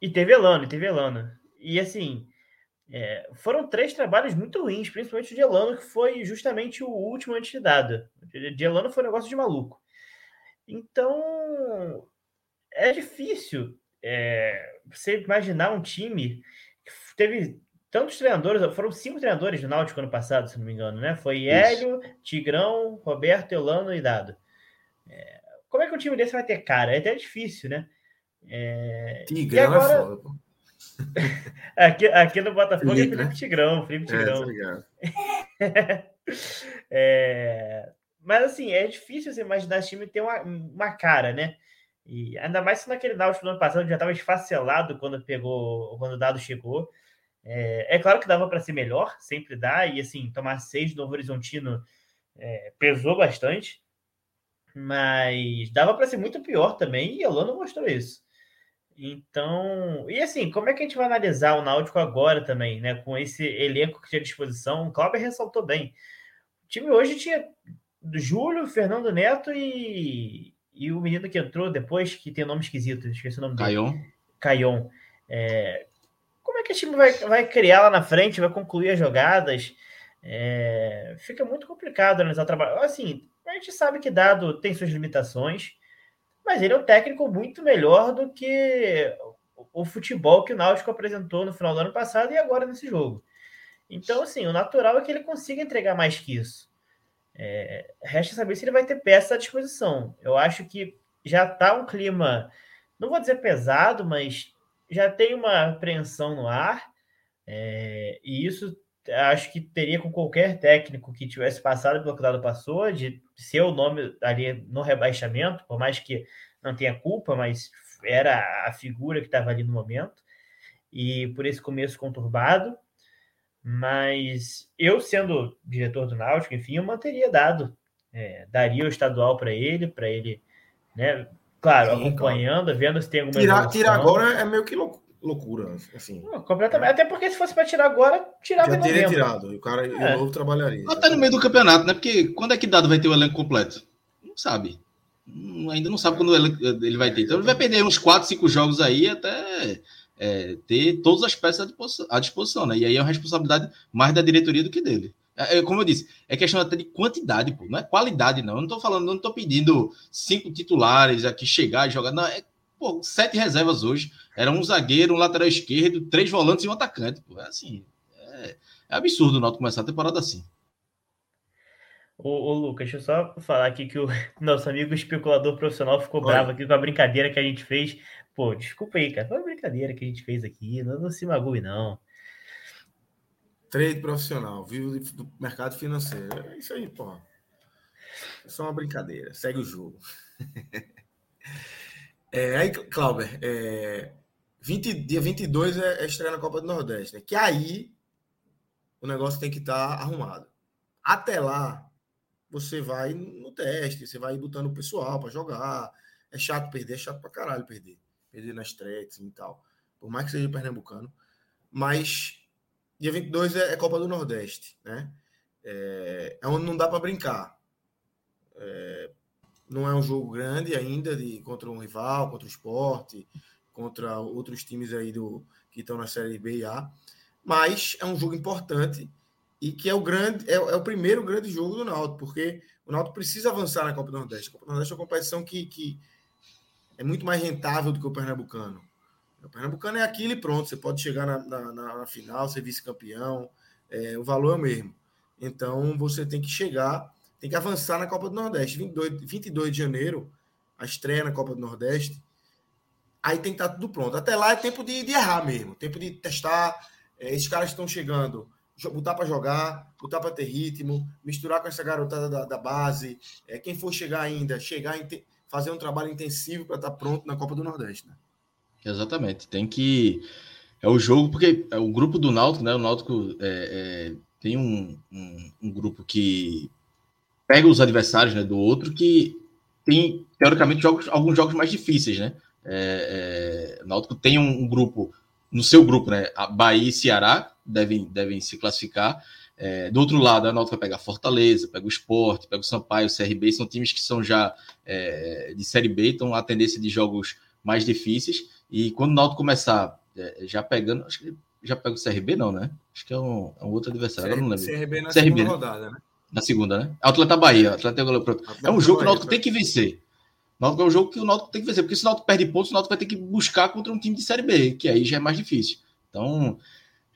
E teve Elano, e teve Elano. E assim, é, foram três trabalhos muito ruins, principalmente o de Elano, que foi justamente o último antes de dado. De Elano foi um negócio de maluco. Então, é difícil é, você imaginar um time que teve tantos treinadores, foram cinco treinadores do Náutico ano passado, se não me engano, né? Foi Hélio, Tigrão, Roberto, Elano e Dado. É, como é que um time desse vai ter cara? É até difícil, né? É... Tigrão é agora... é foda, pô. aqui, aqui no Botafogo Felipe, é Felipe né? Tigrão, Felipe é, Tigrão. É, é, mas assim, é difícil você imaginar esse time ter uma, uma cara, né? E ainda mais se naquele Náutico do ano passado já estava esfacelado quando pegou, quando o dado chegou. É, é claro que dava para ser melhor, sempre dá, e assim, tomar seis do Horizontino é, pesou bastante, mas dava para ser muito pior também, e a Lano mostrou isso. Então, e assim, como é que a gente vai analisar o Náutico agora também, né? Com esse elenco que tinha à disposição, o Cláudio ressaltou bem. O time hoje tinha Júlio, Fernando Neto e, e o menino que entrou depois, que tem nome esquisito, esqueci o nome Caion. dele. Caion. É, como é que o time vai, vai criar lá na frente, vai concluir as jogadas? É, fica muito complicado analisar o trabalho. Assim, a gente sabe que dado tem suas limitações, mas ele é um técnico muito melhor do que o futebol que o Náutico apresentou no final do ano passado e agora nesse jogo. Então, assim, o natural é que ele consiga entregar mais que isso. É, resta saber se ele vai ter peça à disposição. Eu acho que já está um clima, não vou dizer pesado, mas já tem uma apreensão no ar. É, e isso acho que teria com qualquer técnico que tivesse passado pelo que o Dado passou, de ser o nome ali no rebaixamento, por mais que não tenha culpa, mas era a figura que estava ali no momento, e por esse começo conturbado. Mas eu, sendo diretor do Náutico, enfim, eu manteria dado, é, daria o estadual para ele, para ele, né? Claro, Sim, acompanhando, claro. vendo se tem alguma. Tirar, tirar agora é meio que louco loucura, assim. Não, completamente. É. Até porque se fosse para tirar agora, tirava Já teria tirado. E o cara é. o novo trabalharia. Até no meio do campeonato, né? Porque quando é que dado vai ter o elenco completo? Não sabe. Ainda não sabe quando ele vai ter. Então ele vai perder uns 4, 5 jogos aí até é, ter todas as peças à disposição, né? E aí é uma responsabilidade mais da diretoria do que dele. É, é, como eu disse, é questão até de quantidade, pô, não é qualidade, não. Eu não tô falando, não tô pedindo cinco titulares aqui chegar e jogar. Não, é pô, sete reservas hoje. Era um zagueiro, um lateral esquerdo, três volantes e um atacante. Pô. É assim. É, é absurdo o Náutico começar a temporada assim. Ô, ô, Lucas, deixa eu só falar aqui que o nosso amigo especulador profissional ficou Oi. bravo aqui com a brincadeira que a gente fez. Pô, desculpa aí, cara. Foi uma brincadeira que a gente fez aqui. Não, não se magoe, não. Trade profissional, vivo do mercado financeiro. É isso aí, pô. É só uma brincadeira. Segue o jogo. É, aí, Clauber, é, 20, dia 22 é, é estreia na Copa do Nordeste, né? Que aí o negócio tem que estar tá arrumado. Até lá, você vai no teste, você vai botando o pessoal para jogar. É chato perder, é chato pra caralho perder. Perder na estreia assim, e tal. Por mais que seja pernambucano. Mas dia 22 é, é Copa do Nordeste, né? É, é onde não dá para brincar. É, não é um jogo grande ainda de contra um rival, contra o esporte, contra outros times aí do que estão na série B e A, mas é um jogo importante e que é o grande é, é o primeiro grande jogo do Náutico, porque o Náutico precisa avançar na Copa do Nordeste. A Copa do Nordeste é uma competição que, que é muito mais rentável do que o Pernambucano. O Pernambucano é aquilo e pronto, você pode chegar na, na, na final, ser vice-campeão, é, o valor é o mesmo. Então você tem que chegar tem que avançar na Copa do Nordeste. 22, 22 de janeiro, a estreia na Copa do Nordeste. Aí tem que estar tudo pronto. Até lá é tempo de, de errar mesmo, tempo de testar. É, esses caras estão chegando, botar para jogar, botar para ter ritmo, misturar com essa garotada da, da base. É, quem for chegar ainda, chegar e fazer um trabalho intensivo para estar pronto na Copa do Nordeste. Né? Exatamente. Tem que. É o jogo, porque é o grupo do Náutico, né? O Náutico é, é, tem um, um, um grupo que pega os adversários né, do outro que tem, teoricamente, jogos, alguns jogos mais difíceis, né? É, é, o Náutico tem um, um, grupo, no seu grupo, né? Bahia e Ceará devem, devem se classificar. É, do outro lado, a Náutico vai pegar Fortaleza, pega o Sport, pega o Sampaio, o CRB, são times que são já é, de Série B, então a tendência de jogos mais difíceis. E quando o Náutico começar é, já pegando, acho que já pega o CRB, não, né? Acho que é um, é um outro adversário, CR, não lembro. CRB na CRB, segunda né? rodada, né? Na segunda, né? Atleta Bahia. Atleta... É um jogo que o Náutico tem que vencer. O Náutico é um jogo que o Náutico tem que vencer, porque se o Náutico perde pontos, o Náutico vai ter que buscar contra um time de Série B, que aí já é mais difícil. Então,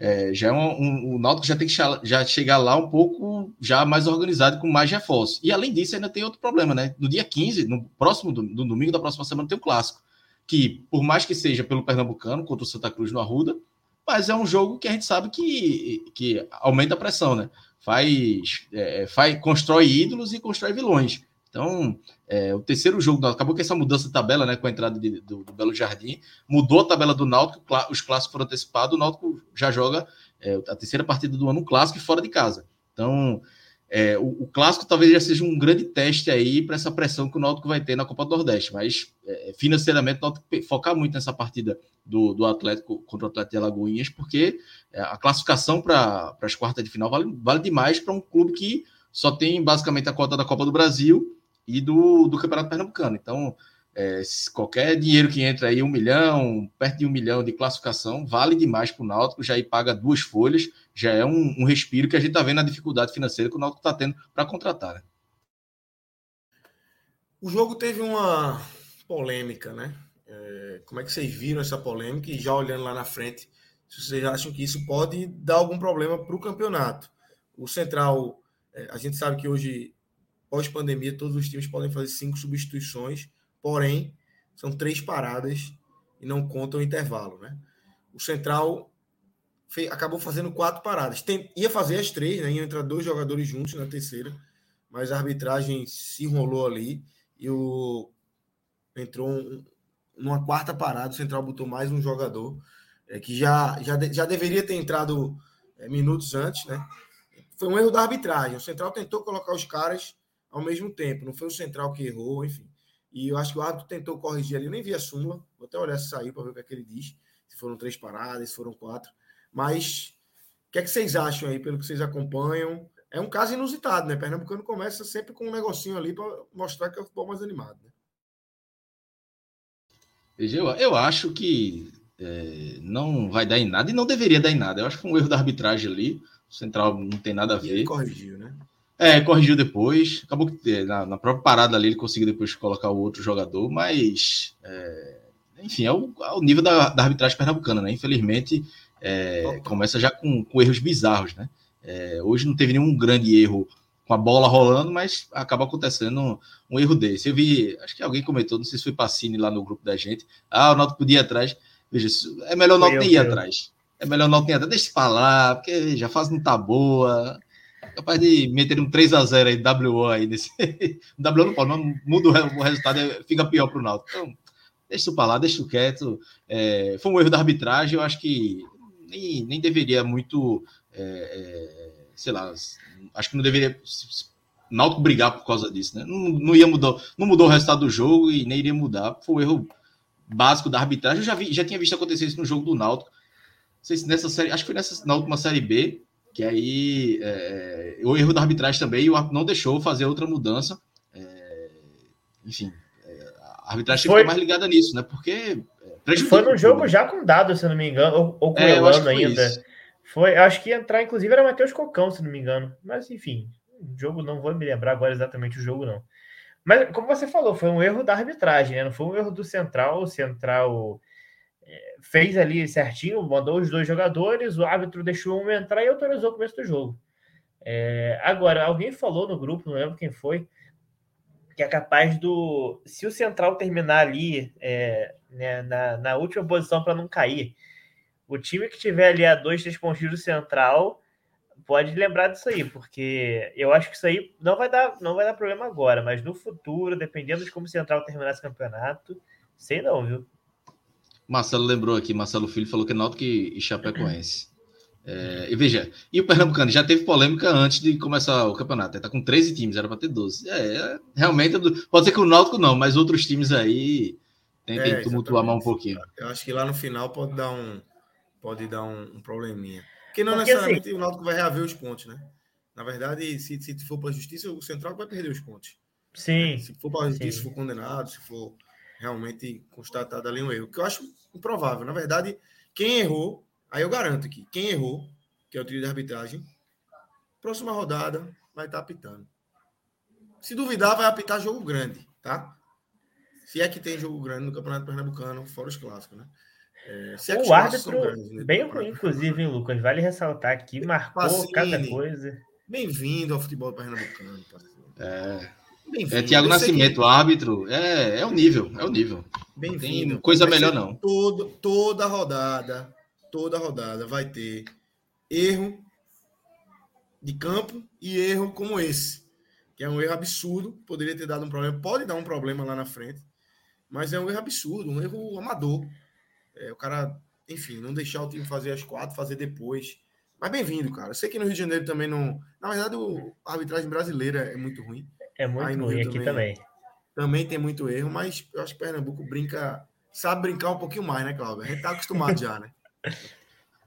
é, já é um, um, o Náutico já tem que já chegar lá um pouco já mais organizado, com mais reforços. E além disso, ainda tem outro problema, né? No dia 15, no próximo no domingo da próxima semana, tem o clássico. Que, por mais que seja pelo Pernambucano contra o Santa Cruz no Arruda, mas é um jogo que a gente sabe que, que aumenta a pressão, né? faz, é, faz constrói ídolos e constrói vilões. Então, é, o terceiro jogo, acabou que essa mudança de tabela, né, com a entrada de, do, do, Belo Jardim, mudou a tabela do Náutico, os clássicos foram antecipados, o Náutico já joga é, a terceira partida do ano clássico e fora de casa. Então, é, o, o, clássico talvez já seja um grande teste aí para essa pressão que o Náutico vai ter na Copa do Nordeste, mas é, financeiramente o Náutico focar muito nessa partida do, do Atlético contra o Atlético de Alagoinhas, porque é, a classificação para as quartas de final vale, vale demais para um clube que só tem basicamente a cota da Copa do Brasil e do, do Campeonato Pernambucano. Então, é, qualquer dinheiro que entra aí, um milhão, perto de um milhão de classificação, vale demais para o Náutico, já aí paga duas folhas, já é um, um respiro que a gente está vendo a dificuldade financeira que o Náutico está tendo para contratar. Né? O jogo teve uma polêmica, né? É, como é que vocês viram essa polêmica? E já olhando lá na frente, se vocês acham que isso pode dar algum problema para o campeonato. O Central, é, a gente sabe que hoje, pós-pandemia, todos os times podem fazer cinco substituições porém são três paradas e não contam o intervalo, né? O Central fez, acabou fazendo quatro paradas. Tem, ia fazer as três, né? Iam entrar dois jogadores juntos na terceira, mas a arbitragem se enrolou ali e o entrou um, numa quarta parada. O Central botou mais um jogador é, que já, já, já deveria ter entrado é, minutos antes, né? Foi um erro da arbitragem. O Central tentou colocar os caras ao mesmo tempo. Não foi o Central que errou, enfim. E eu acho que o árbitro tentou corrigir ali, eu nem vi a súmula, vou até olhar se saiu para ver o que, é que ele diz, se foram três paradas, se foram quatro. Mas o que é que vocês acham aí, pelo que vocês acompanham? É um caso inusitado, né? Pernambucano começa sempre com um negocinho ali para mostrar que é o futebol mais animado. Né? Eu, eu acho que é, não vai dar em nada e não deveria dar em nada. Eu acho que foi um erro da arbitragem ali. O Central não tem nada a ver. E ele corrigiu, né? É, corrigiu depois. Acabou que é, na, na, própria parada ali ele conseguiu depois colocar o outro jogador, mas é, enfim, é o, é o nível da, da, arbitragem pernambucana, né? Infelizmente, é, começa já com, com, erros bizarros, né? É, hoje não teve nenhum grande erro com a bola rolando, mas acaba acontecendo um, um, erro desse. Eu vi, acho que alguém comentou, não sei se foi Pacini lá no grupo da gente. Ah, o Náutico podia ir atrás. Veja, é melhor o Náutico ir atrás. É melhor o Náutico ir atrás. Deixa pra lá, porque já faz não tá boa capaz de meter um 3 a 0 aí, WO aí nesse. WO não pode, não muda o resultado, é, fica pior para o Náutico. Então, deixa isso para lá, deixa isso quieto. É, foi um erro da arbitragem, eu acho que nem, nem deveria muito. É, é sei lá, acho que não deveria Náutico brigar por causa disso, né? Não, não ia mudar, não mudou o resultado do jogo e nem iria mudar. Foi um erro básico da arbitragem. Eu já, vi, já tinha visto acontecer isso no jogo do Náutico. Não sei se nessa série, acho que foi nessa, na última série B, que aí é, o erro da arbitragem também, o árbitro não deixou fazer outra mudança. É, enfim, é, a arbitragem foi... mais ligada nisso, né? Porque. É, foi num jogo já com dado, se não me engano, ou, ou com é, Elano ainda. Isso. Foi, acho que ia entrar, inclusive, era Matheus Cocão, se não me engano. Mas, enfim, o jogo, não vou me lembrar agora exatamente o jogo, não. Mas, como você falou, foi um erro da arbitragem, né? Não foi um erro do Central. O Central é, fez ali certinho, mandou os dois jogadores, o árbitro deixou um entrar e autorizou o começo do jogo. É, agora, alguém falou no grupo, não lembro quem foi, que é capaz do. Se o Central terminar ali é, né, na, na última posição para não cair, o time que tiver ali a dois, três pontinhos do Central pode lembrar disso aí, porque eu acho que isso aí não vai dar, não vai dar problema agora, mas no futuro, dependendo de como o Central terminar esse campeonato, sei não, viu? Marcelo lembrou aqui, Marcelo Filho falou que é Náutico e Chapecoense. É, e veja, e o Pernambucano já teve polêmica antes de começar o campeonato. Ele tá com 13 times, era para ter 12. É, é realmente, pode ser que o Náutico não, mas outros times aí tentem é, tumultuar mais um pouquinho. Eu acho que lá no final pode dar um, pode dar um, um probleminha. Porque não Porque, necessariamente assim, o Náutico vai reaver os pontos, né? Na verdade, se, se for para a justiça, o Central vai perder os pontos. Sim. Se for para a justiça, se for condenado, se for realmente constatado ali um erro, que eu acho improvável. Na verdade, quem errou, aí eu garanto que quem errou, que é o trio de arbitragem, próxima rodada vai estar apitando. Se duvidar, vai apitar jogo grande, tá? Se é que tem jogo grande no Campeonato Pernambucano, fora os clássicos, né? É, é o árbitro, grandes, né? bem ruim, inclusive, hein, Lucas? Vale ressaltar aqui, marcou Pacini, cada coisa. Bem-vindo ao futebol pernambucano. É. É Tiago Nascimento, árbitro. É, é o nível, é o nível. Bem-vindo. Coisa melhor não. Todo, toda rodada, toda rodada vai ter erro de campo e erro como esse, que é um erro absurdo. Poderia ter dado um problema, pode dar um problema lá na frente, mas é um erro absurdo, um erro amador. É, o cara, enfim, não deixar o time fazer as quatro, fazer depois. Mas bem-vindo, cara. Eu sei que no Rio de Janeiro também não. Na verdade, a arbitragem brasileira é muito ruim. É muito ruim aqui também, também. Também tem muito erro, mas eu acho que Pernambuco brinca, sabe brincar um pouquinho mais, né, Cláudio? A gente tá acostumado já, né?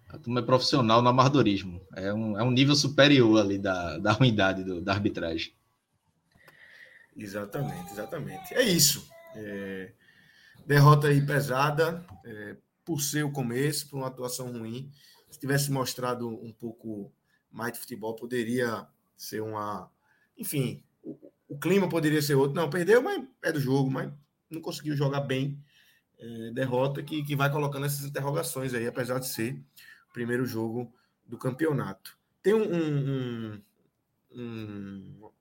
A turma é profissional no amardorismo. É um, é um nível superior ali da, da ruindade do, da arbitragem. Exatamente, exatamente. É isso. É, derrota aí pesada, é, por ser o começo, por uma atuação ruim. Se tivesse mostrado um pouco mais de futebol, poderia ser uma. Enfim, o, clima poderia ser outro. Não, perdeu, mas é do jogo, mas não conseguiu jogar bem. É, derrota que, que vai colocando essas interrogações aí, apesar de ser o primeiro jogo do campeonato. Tem um, um, um,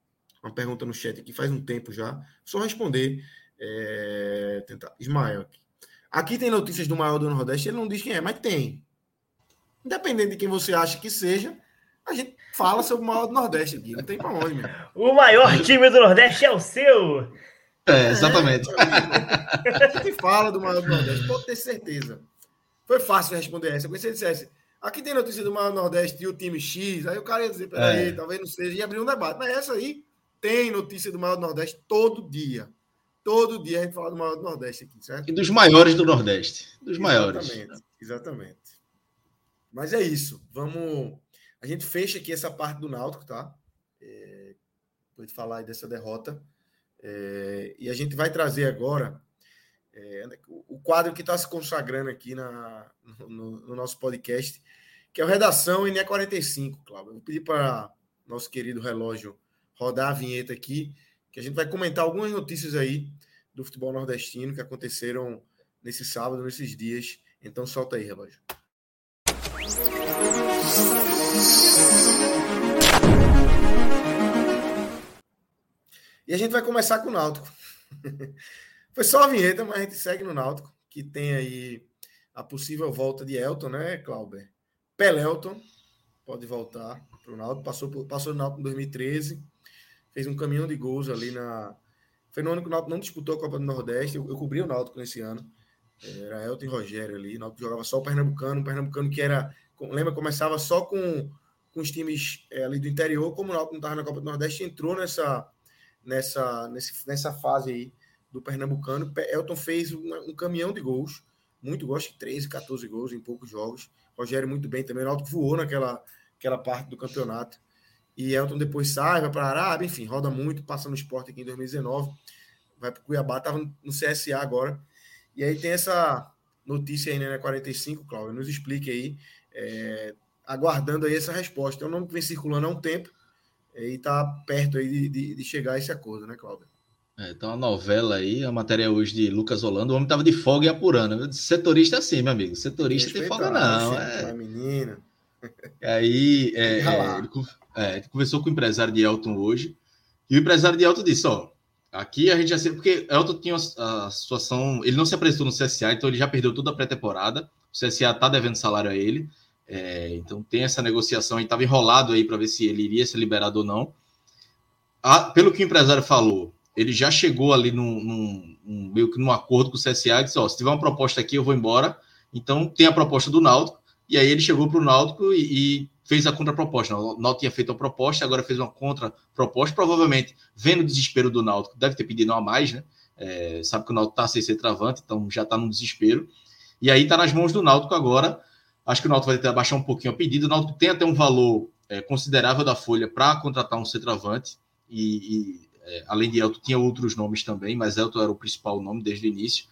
uma pergunta no chat aqui faz um tempo já. Só responder. É, tentar. Ismael. Aqui. aqui tem notícias do maior do Nordeste, ele não diz quem é, mas tem. Independente de quem você acha que seja, a gente fala sobre o maior do Nordeste aqui. Não tem pra onde, meu. O maior time do Nordeste é o seu. É, exatamente. É, a gente fala do maior do Nordeste, pode ter certeza. Foi fácil responder essa. Se você dissesse, aqui tem notícia do maior do Nordeste e o time X, aí o cara ia dizer, peraí, é. talvez não seja, e abrir um debate. Mas essa aí tem notícia do maior do Nordeste todo dia. Todo dia a gente fala do maior do Nordeste aqui, certo? E dos maiores do Nordeste. Dos maiores. Exatamente, exatamente. Mas é isso. Vamos. A gente fecha aqui essa parte do Náutico, tá? É... Depois de falar aí dessa derrota. É... E a gente vai trazer agora é... o quadro que está se consagrando aqui na... No... no, nosso podcast, que é o Redação NE 45, Cláudio. Vou pedir para nosso querido relógio rodar a vinheta aqui que a gente vai comentar algumas notícias aí do futebol nordestino que aconteceram nesse sábado, nesses dias. Então solta aí, relógio. E a gente vai começar com o Náutico. Foi só a vinheta, mas a gente segue no Náutico, que tem aí a possível volta de Elton, né, Clauber? Pelelton pode voltar para o Náutico, passou, passou no Náutico em 2013 fez um caminhão de gols ali na. Foi no ano que o Náutico não disputou a Copa do Nordeste. Eu, eu cobri o Náutico nesse ano. Era Elton e Rogério ali. O Náutico jogava só o Pernambucano, o Pernambucano que era. Lembra, começava só com, com os times é, ali do interior, como o Náutico não estava na Copa do Nordeste, entrou nessa, nessa, nessa fase aí do Pernambucano. Elton fez um, um caminhão de gols, muito gols, 13, 14 gols em poucos jogos. Rogério muito bem também. O Náutico voou naquela aquela parte do campeonato. E Elton depois sai, vai para a Arábia, enfim, roda muito, passa no esporte aqui em 2019, vai para o Cuiabá, estava no CSA agora. E aí tem essa notícia aí, né, 45, Cláudio, nos explique aí, é, aguardando aí essa resposta. É um nome que vem circulando há um tempo e está perto aí de, de, de, chegar a esse acordo, né, Cláudio? É, então a novela aí, a matéria hoje de Lucas Holanda, o homem tava de folga e apurando. Setorista é assim, meu amigo. Setorista tem folga não. É menina. Aí é, é, ele, é, conversou com o empresário de Elton hoje. E o empresário de Elton disse: Ó, aqui a gente já sei, porque Elton tinha a, a situação, ele não se apresentou no CSA, então ele já perdeu toda a pré-temporada. O CSA tá devendo salário a ele. É, então tem essa negociação e estava enrolado aí para ver se ele iria ser liberado ou não. A, pelo que o empresário falou, ele já chegou ali num, num, num, meio que num acordo com o CSA e disse: ó, se tiver uma proposta aqui, eu vou embora. Então tem a proposta do Náutico, e aí ele chegou para o Náutico e, e, fez a contraproposta. O Náutico tinha feito a proposta, agora fez uma contraproposta, provavelmente vendo o desespero do Náutico, deve ter pedido a mais, né? É, sabe que o Náutico está sem ser travante, então já está no desespero. E aí está nas mãos do Náutico agora. Acho que o Náutico vai ter que abaixar um pouquinho a pedido. O Náutico tem até um valor é, considerável da folha para contratar um centroavante. E, e é, além de Elton, tinha outros nomes também, mas Elton era o principal nome desde o início.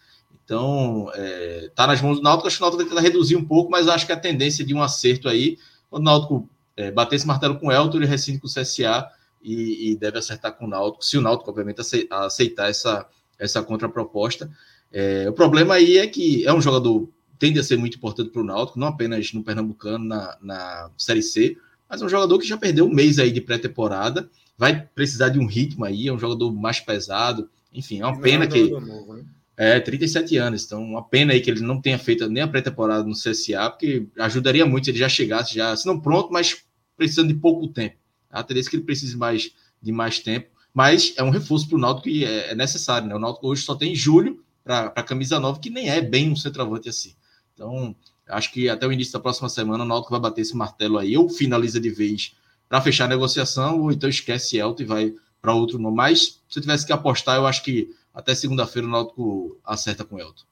Então, é, tá nas mãos do Náutico. Acho que o Náutico vai tentar reduzir um pouco, mas acho que a tendência de um acerto aí, quando o Náutico é, bater esse martelo com o Elton, ele rescinde com o CSA e, e, deve acertar com o Náutico, se o Náutico, obviamente, aceitar essa, essa contraproposta. É, o problema aí é que é um jogador tende a ser muito importante para o Náutico, não apenas no Pernambucano, na, na Série C, mas é um jogador que já perdeu um mês aí de pré-temporada vai precisar de um ritmo aí, é um jogador mais pesado, enfim, é uma pena que. Novo, né? É, 37 anos, então uma pena aí que ele não tenha feito nem a pré-temporada no CSA, porque ajudaria muito se ele já chegasse, já, se não pronto, mas precisando de pouco tempo. A tendência que ele precise mais de mais tempo, mas é um reforço para o Náutico que é, é, necessário, né? O Náutico hoje só tem julho para a camisa nova, que nem é bem um centroavante assim. Então, acho que até o início da próxima semana o Náutico vai bater esse martelo aí, ou finaliza de vez para fechar a negociação, ou então esquece Elton e vai para outro nome. Mas se eu tivesse que apostar, eu acho que até segunda-feira o Náutico acerta com Elton.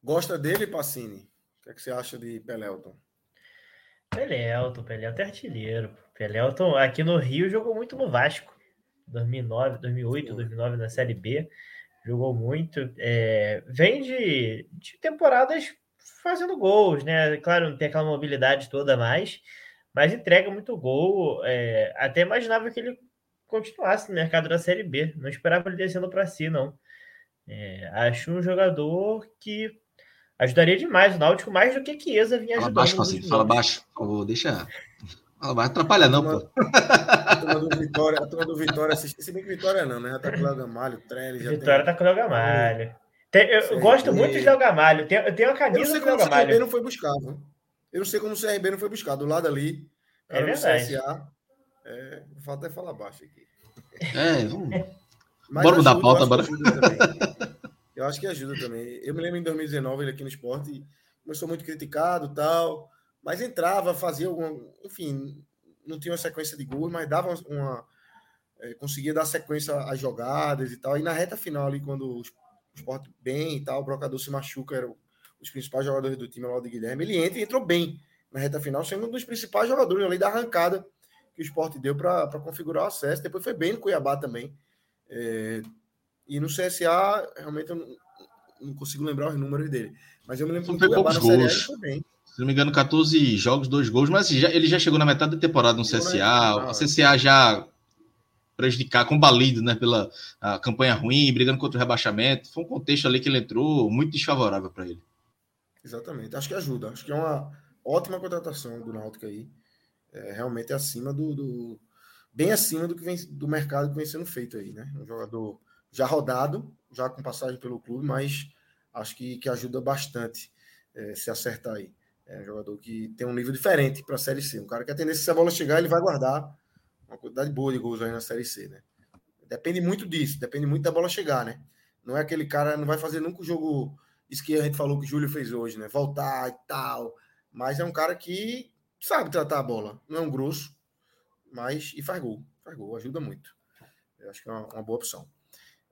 Gosta dele, Pacini? O que, é que você acha de Pelelton? Pelelton, Pelelton é artilheiro. Pelelton aqui no Rio jogou muito no Vasco. 2009, 2008, 2009 na Série B. Jogou muito. É, vem de, de temporadas fazendo gols, né? Claro, não tem aquela mobilidade toda mais, mas entrega muito gol. É, até imaginava que ele continuasse no mercado da Série B. Não esperava ele descendo para si, não. É, acho um jogador que ajudaria demais o Náutico, mais do que Chiesa vinha ajudando. Fala baixo, Facinho, fala baixo. Por favor, deixa. Não vai atrapalhar, não, pô. A turma do Vitória, a turma do Vitória assiste. Se bem que Vitória não, né? Já tá com o Léo Gamalho, o Trelli. Vitória tem... tá com o Léo Gamalho. Tem, eu gosto muito de Léo Gamalho. Tem, eu tenho uma camisa eu não sei como o CRB não foi buscado. Eu não sei como o CRB não foi buscado. Do lado ali, é verdade. CSA. É, falta é falar baixo aqui. É, vamos. bora mudar a pauta, bora. Eu acho que ajuda também. Eu me lembro em 2019, ele aqui no esporte começou muito criticado tal, mas entrava, fazia alguma. Enfim, não tinha uma sequência de gols, mas dava uma. É, conseguia dar sequência às jogadas e tal. E na reta final ali, quando o esporte bem e tal, o Brocador se machuca, era os principais jogadores do time, lá do Guilherme, ele entra e entrou bem na reta final, sendo um dos principais jogadores ali da arrancada que o esporte deu para configurar o acesso. Depois foi bem no Cuiabá também. É, e no CSA, realmente eu não, não, consigo lembrar os números dele. Mas eu me lembro que no Cuiabá na gols. foi bem. Se não me engano, 14 jogos, dois gols, mas já, ele já chegou na metade da temporada no CSA. O CSA já prejudicar, combalido né, pela campanha ruim, brigando contra o rebaixamento. Foi um contexto ali que ele entrou muito desfavorável para ele. Exatamente. Acho que ajuda. Acho que é uma ótima contratação do Náutico aí. É, realmente é acima do, do, bem acima do que vem do mercado que vem sendo feito aí, né? Um jogador já rodado, já com passagem pelo clube, mas acho que, que ajuda bastante é, se acertar aí. É um jogador que tem um nível diferente para a Série C. Um cara que a tendência, se a bola chegar, ele vai guardar uma quantidade boa de gols aí na Série C, né? Depende muito disso, depende muito da bola chegar, né? Não é aquele cara, não vai fazer nunca o jogo, isso que a gente falou que o Júlio fez hoje, né? Voltar e tal. Mas é um cara que sabe tratar a bola. Não é um grosso, mas. E faz gol. Faz gol, ajuda muito. Eu acho que é uma, uma boa opção.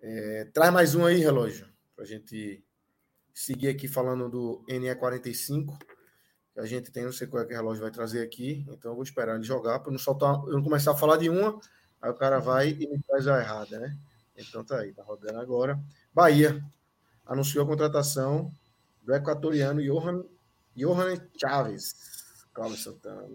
É, traz mais um aí, relógio, para a gente seguir aqui falando do NE45. Que a gente tem, não sei qual é que o relógio vai trazer aqui, então eu vou esperar ele jogar para não soltar, eu não começar a falar de uma, aí o cara vai e me faz a errada, né? Então tá aí, tá rodando agora. Bahia anunciou a contratação do equatoriano Johan, Johan Chaves. Cláudio Santana.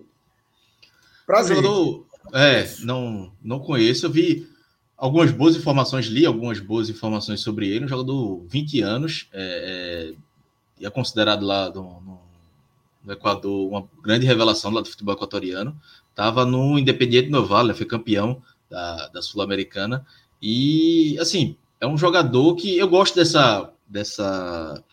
Prazer. Jogador, é, não, não conheço. Eu vi algumas boas informações, li algumas boas informações sobre ele. Um jogador 20 anos, é, é, é considerado lá no, no, no, Equador uma grande revelação lá do futebol equatoriano. Estava no Independiente Noval, foi campeão da, da Sul-Americana. E, assim, é um jogador que eu gosto dessa, dessa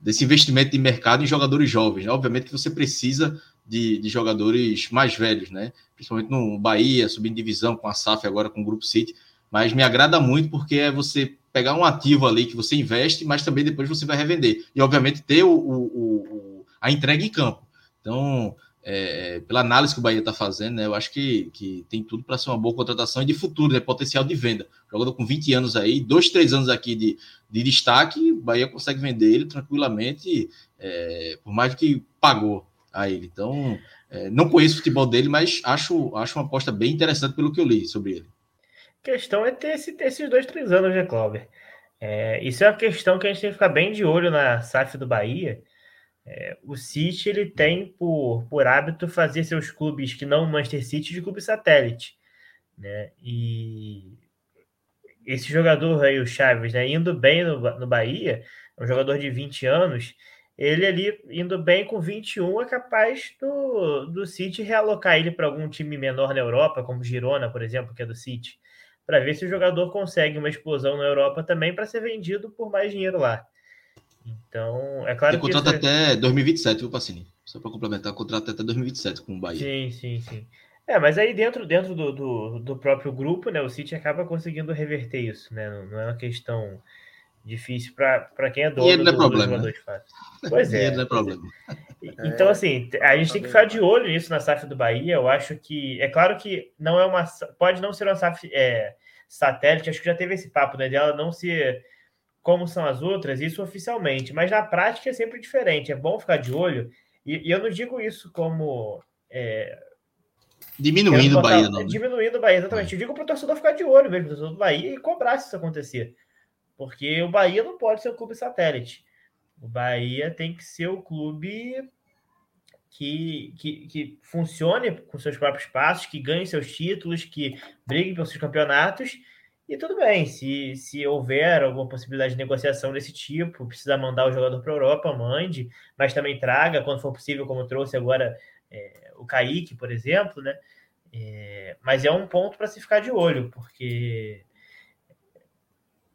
desse investimento de mercado em jogadores jovens. Né? Obviamente que você precisa de, de, jogadores mais velhos, né? Principalmente no Bahia, subindo divisão com a SAF agora com o Grupo City. Mas me agrada muito porque é você pegar um ativo ali que você investe, mas também depois você vai revender. E, obviamente, ter o, o, o a entrega em campo. Então, é, pela análise que o Bahia está fazendo, né, eu acho que, que tem tudo para ser uma boa contratação e de futuro, né, potencial de venda. Jogador com 20 anos aí, dois, três anos aqui de, de destaque, o Bahia consegue vender ele tranquilamente, é, por mais do que pagou a ele. Então, é, não conheço o futebol dele, mas acho, acho uma aposta bem interessante pelo que eu li sobre ele. A questão é ter, esse, ter esses dois, três anos, né, Cláudio? É, isso é uma questão que a gente tem que ficar bem de olho na SAF do Bahia, é, o City ele tem por, por hábito fazer seus clubes que não o Manchester City de clube satélite, né? E esse jogador aí, o Chaves, né, indo bem no, no Bahia, é um jogador de 20 anos, ele ali indo bem com 21 é capaz do, do City realocar ele para algum time menor na Europa, como Girona, por exemplo, que é do City, para ver se o jogador consegue uma explosão na Europa também para ser vendido por mais dinheiro lá. Então, é claro que. contrato até 2027, viu, Pacini? Só para complementar, contrato até 2027 com o Bahia. Sim, sim, sim. É, mas aí dentro, dentro do, do, do, próprio grupo, né, o City acaba conseguindo reverter isso, né? Não, é uma questão difícil para quem é dono Dinheiro não é problema, né? Pois é. não é problema. Então, assim, a gente tem que ficar de olho nisso na SAF do Bahia. Eu acho que. É claro que não é uma. Pode não ser uma SAF é, satélite, acho que já teve esse papo, né? Dela não ser como são as outras, isso oficialmente, mas na prática é sempre diferente. É bom ficar de olho, e, e eu não digo isso como. É, diminuindo o Bahia, não. Né? Diminuindo o Bahia, exatamente. É. Eu digo para o torcedor ficar de olho mesmo, o torcedor do Bahia, e cobrar se isso acontecer. Porque o Bahia não pode ser um clube satélite. O Bahia tem que ser o clube que, que, que funcione com seus próprios passos, que ganhe seus títulos, que brigue pelos seus campeonatos e tudo bem, se, se houver alguma possibilidade de negociação desse tipo, precisa mandar o jogador para a Europa, mande, mas também traga, quando for possível, como trouxe agora é, o Kaique, por exemplo, né? É, mas é um ponto para se ficar de olho, porque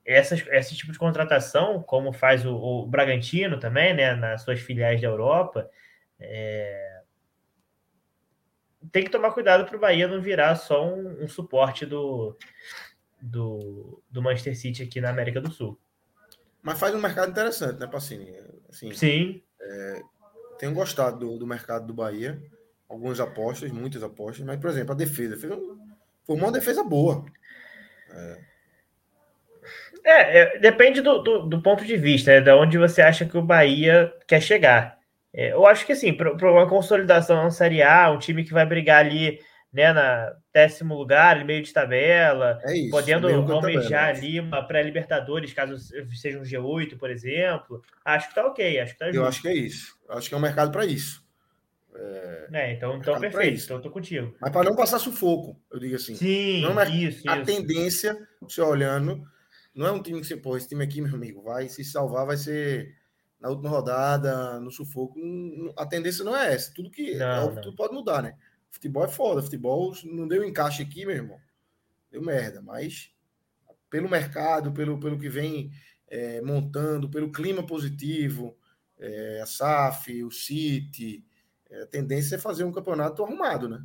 essas, esse tipo de contratação, como faz o, o Bragantino também, né, nas suas filiais da Europa, é, tem que tomar cuidado para o Bahia não virar só um, um suporte do, do, do Manchester City aqui na América do Sul. Mas faz um mercado interessante, né, Pacini? Assim, Sim. É, tenho gostado do, do mercado do Bahia. Algumas apostas, muitas apostas, mas, por exemplo, a defesa. Fez um, foi uma defesa boa. É. É, é, depende do, do, do, ponto de vista, né, de onde você acha que o Bahia quer chegar. É, eu acho que, assim, para uma consolidação na Série A, um time que vai brigar ali né, na décimo lugar, meio de tabela, é isso, podendo almejar ali uma pré-Libertadores, caso seja um G8, por exemplo. Acho que tá ok, acho que tá Eu acho que é isso. acho que é um mercado para isso. É, é então, então perfeito, então eu tô contigo. Mas para não passar sufoco, eu digo assim. Sim, não é isso, A isso. tendência, você olhando, não é um time que você, pô, esse time aqui, meu amigo, vai se salvar, vai ser na última rodada, no sufoco. A tendência não é essa. Tudo que não, é, tudo pode mudar, né? Futebol é foda. Futebol não deu encaixe aqui, meu irmão. Deu merda. Mas pelo mercado, pelo, pelo que vem é, montando, pelo clima positivo, é, a SAF, o City, é, a tendência é fazer um campeonato arrumado, né?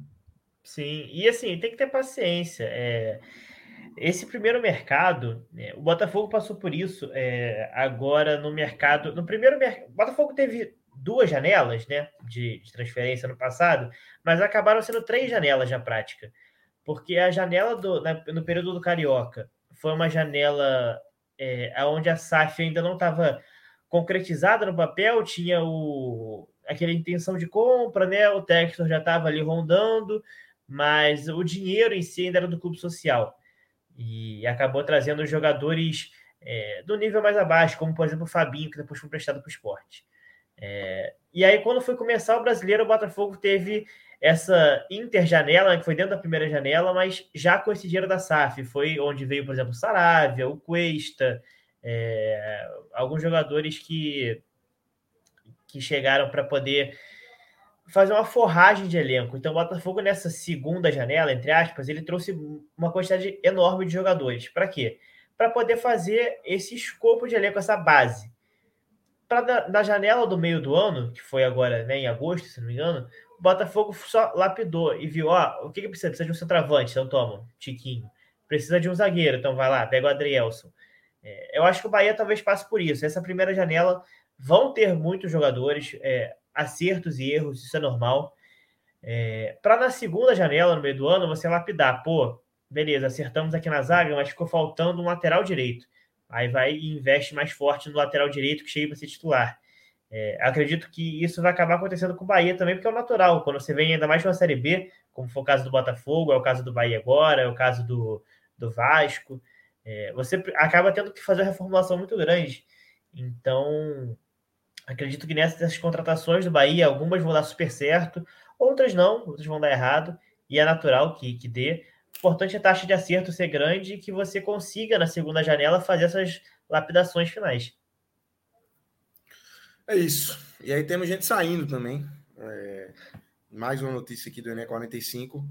Sim, e assim, tem que ter paciência. É, esse primeiro mercado, né, o Botafogo passou por isso é, agora no mercado. No primeiro mercado, o Botafogo teve duas janelas né, de, de, transferência no passado, mas acabaram sendo três janelas na prática. Porque a janela do, na, no período do Carioca foi uma janela é, onde a SAF ainda não estava concretizada no papel, tinha o, aquela intenção de compra, né? O Textor já estava ali rondando, mas o dinheiro em si ainda era do clube social. E acabou trazendo jogadores é, do nível mais abaixo, como por exemplo o Fabinho, que depois foi emprestado para o esporte. É, e aí, quando foi começar o brasileiro, o Botafogo teve essa interjanela, que foi dentro da primeira janela, mas já com esse dinheiro da SAF. Foi onde veio, por exemplo, o Saravia, o Cuesta, é, alguns jogadores que, que chegaram para poder fazer uma forragem de elenco. Então, o Botafogo, nessa segunda janela, entre aspas, ele trouxe uma quantidade enorme de jogadores. Para quê? Para poder fazer esse escopo de elenco, essa base. Para na janela do meio do ano, que foi agora né, em agosto, se não me engano, o Botafogo só lapidou e viu: ó, o que, que precisa? Precisa de um centroavante, então toma, Tiquinho. Precisa de um zagueiro, então vai lá, pega o Adrielson. É, eu acho que o Bahia talvez passe por isso. Essa primeira janela vão ter muitos jogadores, é, acertos e erros, isso é normal. É, para na segunda janela, no meio do ano, você lapidar, pô, beleza, acertamos aqui na zaga, mas ficou faltando um lateral direito. Aí vai e investe mais forte no lateral direito que chega para ser titular. É, acredito que isso vai acabar acontecendo com o Bahia também, porque é o natural. Quando você vem ainda mais de uma Série B, como foi o caso do Botafogo, é o caso do Bahia agora, é o caso do, do Vasco, é, você acaba tendo que fazer uma reformulação muito grande. Então, acredito que nessas contratações do Bahia, algumas vão dar super certo, outras não, outras vão dar errado, e é natural que, que dê. Importante é a taxa de acerto ser grande e que você consiga, na segunda janela, fazer essas lapidações finais. É isso. E aí temos gente saindo também. É, mais uma notícia aqui do Enem 45.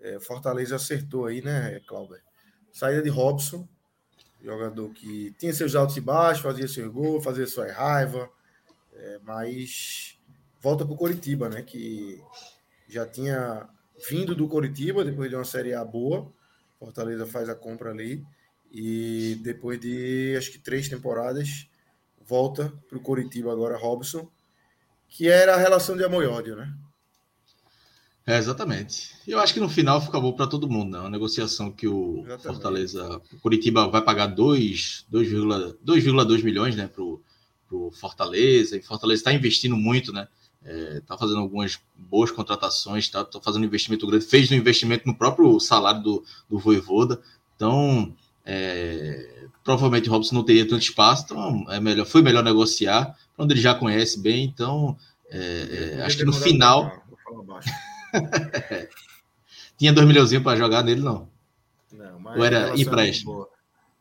É, Fortaleza acertou aí, né, Cláudio? Saída de Robson, jogador que tinha seus altos e baixos, fazia seu gol, fazia sua raiva, é, mas volta para o Coritiba, né? Que já tinha vindo do Coritiba depois de uma Série A boa. Fortaleza faz a compra ali. E depois de acho que três temporadas volta para o Coritiba agora, Robson, que era a relação de amor e ódio, né? É, exatamente. Eu acho que no final fica bom para todo mundo, né? Uma negociação que o exatamente. Fortaleza, o Curitiba vai pagar 2,2 milhões, né, para o Fortaleza. E Fortaleza está investindo muito, né? Está é, fazendo algumas boas contratações, está tá fazendo um investimento grande, fez um investimento no próprio salário do, do Voivoda. Então, é, provavelmente o Robson não teria tanto espaço, então é melhor, foi melhor negociar, onde ele já conhece bem, então é, é, acho que no final. Tinha dois milhões para jogar nele, não. Não, mas Ou era é empréstimo?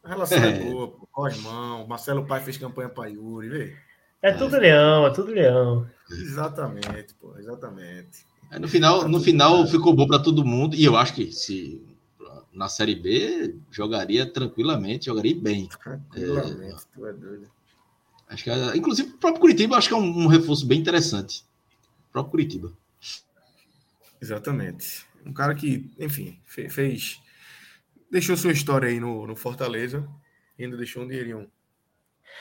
A relação é, boa, pô. Cosmão, Marcelo Pai fez campanha para Yuri, vê. É tudo leão, é tudo leão. Exatamente, pô, exatamente. É, no final, no final ficou bom para todo mundo, e eu acho que se na Série B, jogaria tranquilamente, jogaria bem. Tranquilamente, é, tu é doido. Acho que, inclusive, o próprio Curitiba acho que é um, um reforço bem interessante. O próprio Curitiba. Exatamente. Um cara que, enfim, fez, fez deixou sua história aí no, no Fortaleza, ainda deixou um dinheirinho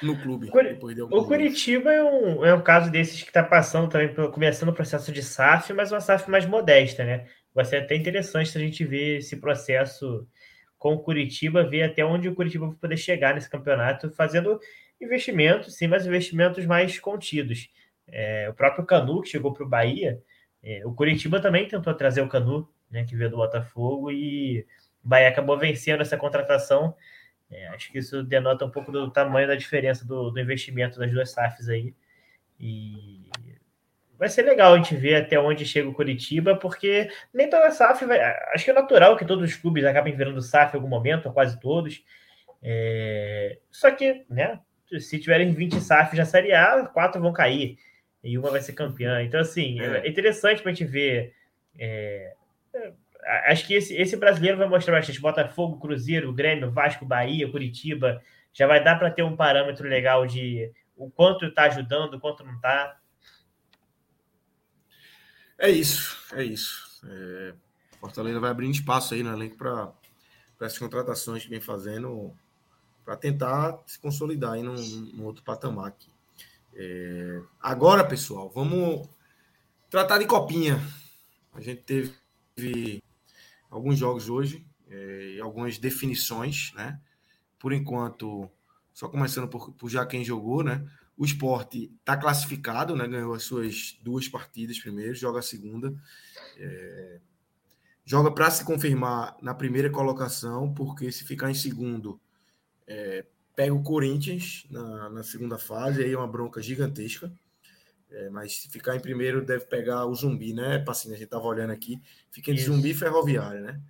no clube. o Curitiba é um, é um caso desses que está passando também, começando o processo de SAF, mas uma SAF mais modesta, né? vai ser até interessante se a gente ver esse processo com o Curitiba, ver até onde o Curitiba vai poder chegar nesse campeonato, fazendo investimentos, sim, mas investimentos mais contidos. É, o próprio Canu, que chegou para o Bahia, é, o Curitiba também tentou trazer o Canu, né, que veio do Botafogo, e o Bahia acabou vencendo essa contratação. É, acho que isso denota um pouco do tamanho da diferença do, do investimento das duas SAFs aí. E vai ser legal a gente ver até onde chega o Curitiba, porque nem toda SAF vai. Acho que é natural que todos os clubes acabem virando SAF em algum momento, ou quase todos. É... Só que, né, se tiverem 20 SAFs na Série A, quatro vão cair e uma vai ser campeã. Então, assim, é, é interessante para a gente ver. É... Acho que esse, esse brasileiro vai mostrar bastante. Botafogo, Cruzeiro, Grêmio, Vasco, Bahia, Curitiba. Já vai dar para ter um parâmetro legal de o quanto está ajudando, o quanto não está. É isso, é isso. É, Fortaleza vai abrindo espaço aí no elenco para essas contratações que vem fazendo para tentar se consolidar aí num, num outro patamar aqui. É... Agora, pessoal, vamos tratar de copinha. A gente teve alguns jogos hoje é, algumas definições, né? Por enquanto, só começando por, por já quem jogou, né? O esporte está classificado, né? Ganhou as suas duas partidas primeiro, joga a segunda. É... Joga para se confirmar na primeira colocação, porque se ficar em segundo, é, pega o Corinthians na, na, segunda fase, aí é uma bronca gigantesca. É, mas se ficar em primeiro, deve pegar o zumbi, né, Passinho? A gente tava olhando aqui. Fica entre Isso. zumbi e ferroviária, né?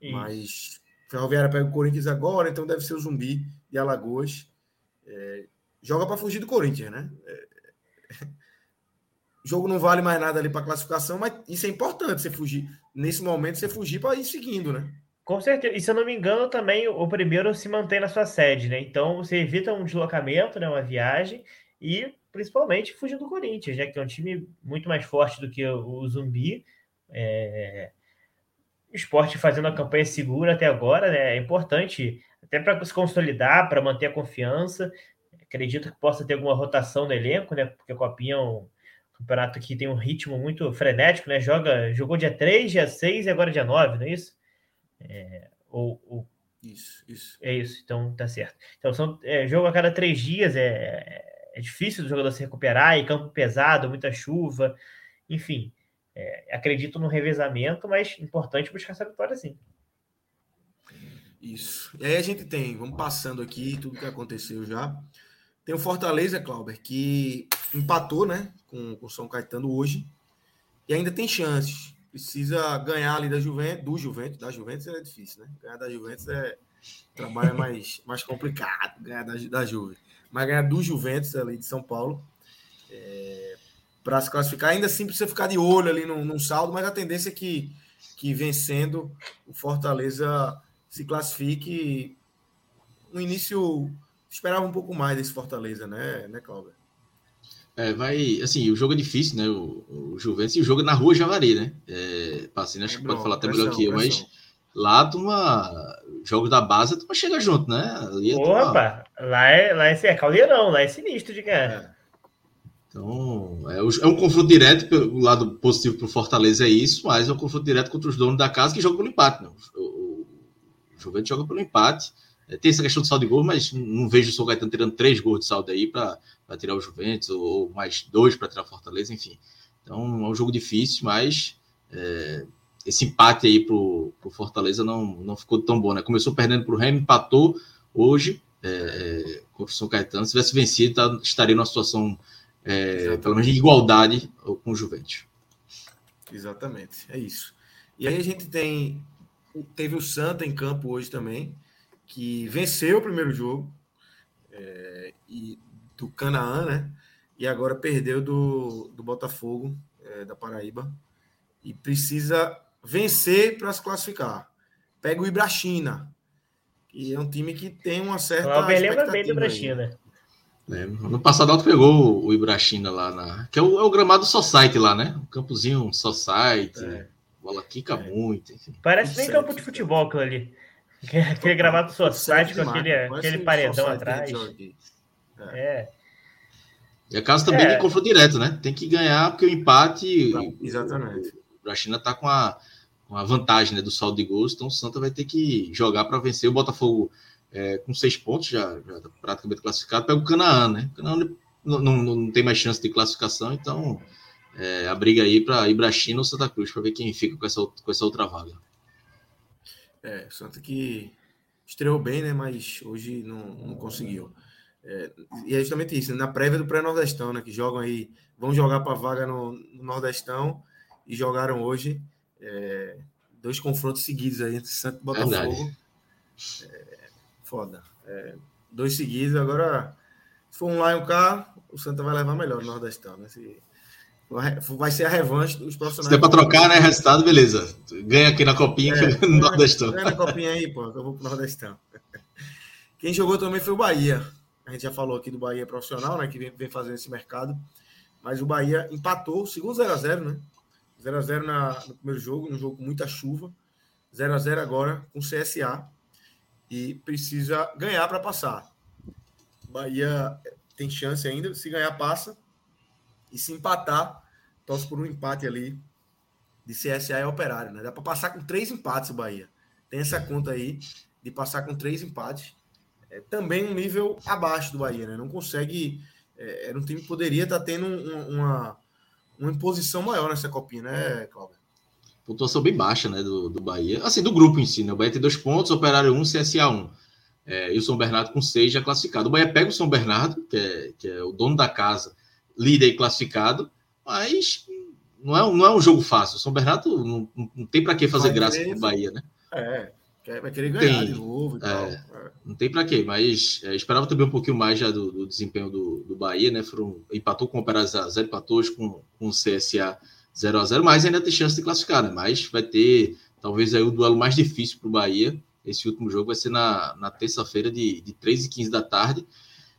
Isso. Mas ferroviária pega o Corinthians agora, então deve ser o zumbi de Alagoas. É, joga para fugir do Corinthians, né? É, o jogo não vale mais nada ali para classificação, mas isso é importante, você fugir. Nesse momento, você fugir para ir seguindo, né? Com certeza. E se eu não me engano, também o primeiro se mantém na sua sede, né? Então você evita um deslocamento, né? Uma viagem, e principalmente fugir do Corinthians, né? Que é um time muito mais forte do que o Zumbi. É... O esporte fazendo a campanha segura até agora, né? É importante até para se consolidar, para manter a confiança. Acredito que possa ter alguma rotação no elenco, né? Porque a Copinha é um campeonato que tem um ritmo muito frenético, né? Joga, jogou dia 3, dia 6 e agora dia 9, não é isso? É, ou, ou, Isso, isso. É isso, então tá certo. Então, são é, jogo a cada três dias, é, é difícil do jogador se recuperar, e campo pesado, muita chuva, enfim. É, acredito no revezamento, mas importante buscar essa vitória sim. Isso. E aí a gente tem, vamos passando aqui tudo que aconteceu já. Tem o Fortaleza, Clauber, que empatou né, com o São Caetano hoje e ainda tem chances. Precisa ganhar ali da Juventus, do Juventus, da Juventus é difícil, né? Ganhar da Juventus é trabalho é mais, mais complicado, ganhar da, da Juve. Mas ganhar do Juventus ali de São Paulo é, para se classificar, ainda assim precisa ficar de olho ali no, no saldo, mas a tendência é que, que vencendo o Fortaleza se classifique no início esperava um pouco mais desse Fortaleza, né, né Cláudio? É, vai, assim, o jogo é difícil, né? O, o Juventus e o jogo é na rua Javari, né? É, assim, acho que pode falar até melhor que eu, mas lá tuma jogo da base, tu chega junto, né? Ali Opa, lá é, lá é, é caldeirão, lá é sinistro de ganhar. É. Então, é, é, um confronto direto, o lado positivo para o Fortaleza é isso, mas é um confronto direto contra os donos da casa que jogam pelo empate. Né? O, o, o Juventus joga pelo empate. É, tem essa questão de saldo de gol, mas não vejo o São Caetano tirando três gols de saldo aí para tirar o Juventus, ou, ou mais dois para tirar o Fortaleza, enfim. Então é um jogo difícil, mas é, esse empate aí para o Fortaleza não, não ficou tão bom, né? Começou perdendo para o Remy, empatou hoje é, é, contra o São Caetano. Se tivesse vencido, tá, estaria numa situação, é, pelo menos, de igualdade com o Juventus. Exatamente, é isso. E aí a gente tem. Teve o Santa em campo hoje também que venceu o primeiro jogo é, e, do Canaã, né? E agora perdeu do, do Botafogo, é, da Paraíba. E precisa vencer para se classificar. Pega o Ibrachina, que é um time que tem uma certa. Cláudio lembra bem do Ibrachina. Lembro. No passado Alto pegou o Ibrachina lá na. Que é o, é o gramado Society lá, né? O campozinho Society. É. Bola quica é. muito. Enfim. Parece nem campo de futebol aquilo ali. Aquele gravado society com aquele, aquele paredão atrás. É. é. E a casa também é. de confronto direto, né? Tem que ganhar, porque o empate. Exatamente. O China tá com a, com a vantagem né, do saldo de gols, então o Santa vai ter que jogar para vencer. O Botafogo é, com seis pontos, já, já tá praticamente classificado, pega o Canaã, né? O Canaã não, não, não tem mais chance de classificação, então é, a briga aí para ir ou Santa Cruz, para ver quem fica com essa, com essa outra vaga. É, Santa que estreou bem, né? Mas hoje não, não conseguiu. É, e é justamente isso, na prévia do pré-nordestão, né? Que jogam aí, vão jogar para vaga no, no, Nordestão e jogaram hoje é, dois confrontos seguidos aí entre Santa e Botafogo. É, foda. É, dois seguidos, agora se for um lá e um cá, o Santa vai levar melhor no Nordestão, né? Se, Vai ser a revanche dos profissionais. Se é para trocar, né? Resultado, beleza. Ganha aqui na copinha é, no Nordestão. Ganha na copinha aí, pô, que eu vou pro Nordestão. Quem jogou também foi o Bahia. A gente já falou aqui do Bahia profissional, né? Que vem, vem fazendo esse mercado. Mas o Bahia empatou, segundo 0x0, né? 0x0 no primeiro jogo, num jogo com muita chuva. 0x0 agora com o CSA. E precisa ganhar para passar. Bahia tem chance ainda. Se ganhar, passa. E se empatar, torce por um empate ali de CSA e Operário, né? Dá para passar com três empates o Bahia. Tem essa conta aí de passar com três empates. É também um nível abaixo do Bahia, né? Não consegue. É, era um time que poderia estar tá tendo uma, uma imposição maior nessa copinha, né, Cláudio? Pontuação bem baixa, né, do, do Bahia. Assim, do grupo em si, né? O Bahia tem dois pontos, Operário 1, um, CSA 1. É, e o São Bernardo com seis já classificado. O Bahia pega o São Bernardo, que é, que é o dono da casa, líder e classificado, mas não é, não é um jogo fácil. O São Bernardo não, não tem para que fazer vai graça com o Bahia, né? É, vai querer ganhar tem, de novo e é, tal. É. Não tem para quê, mas é, esperava também um pouquinho mais já do, do desempenho do, do Bahia, né? Foram, empatou com o Operário 0 empatou com, com o CSA 0 a 0 mas ainda tem chance de classificar, né? Mas vai ter talvez aí o duelo mais difícil para o Bahia. Esse último jogo vai ser na, na terça-feira de, de 3 e 15 da tarde.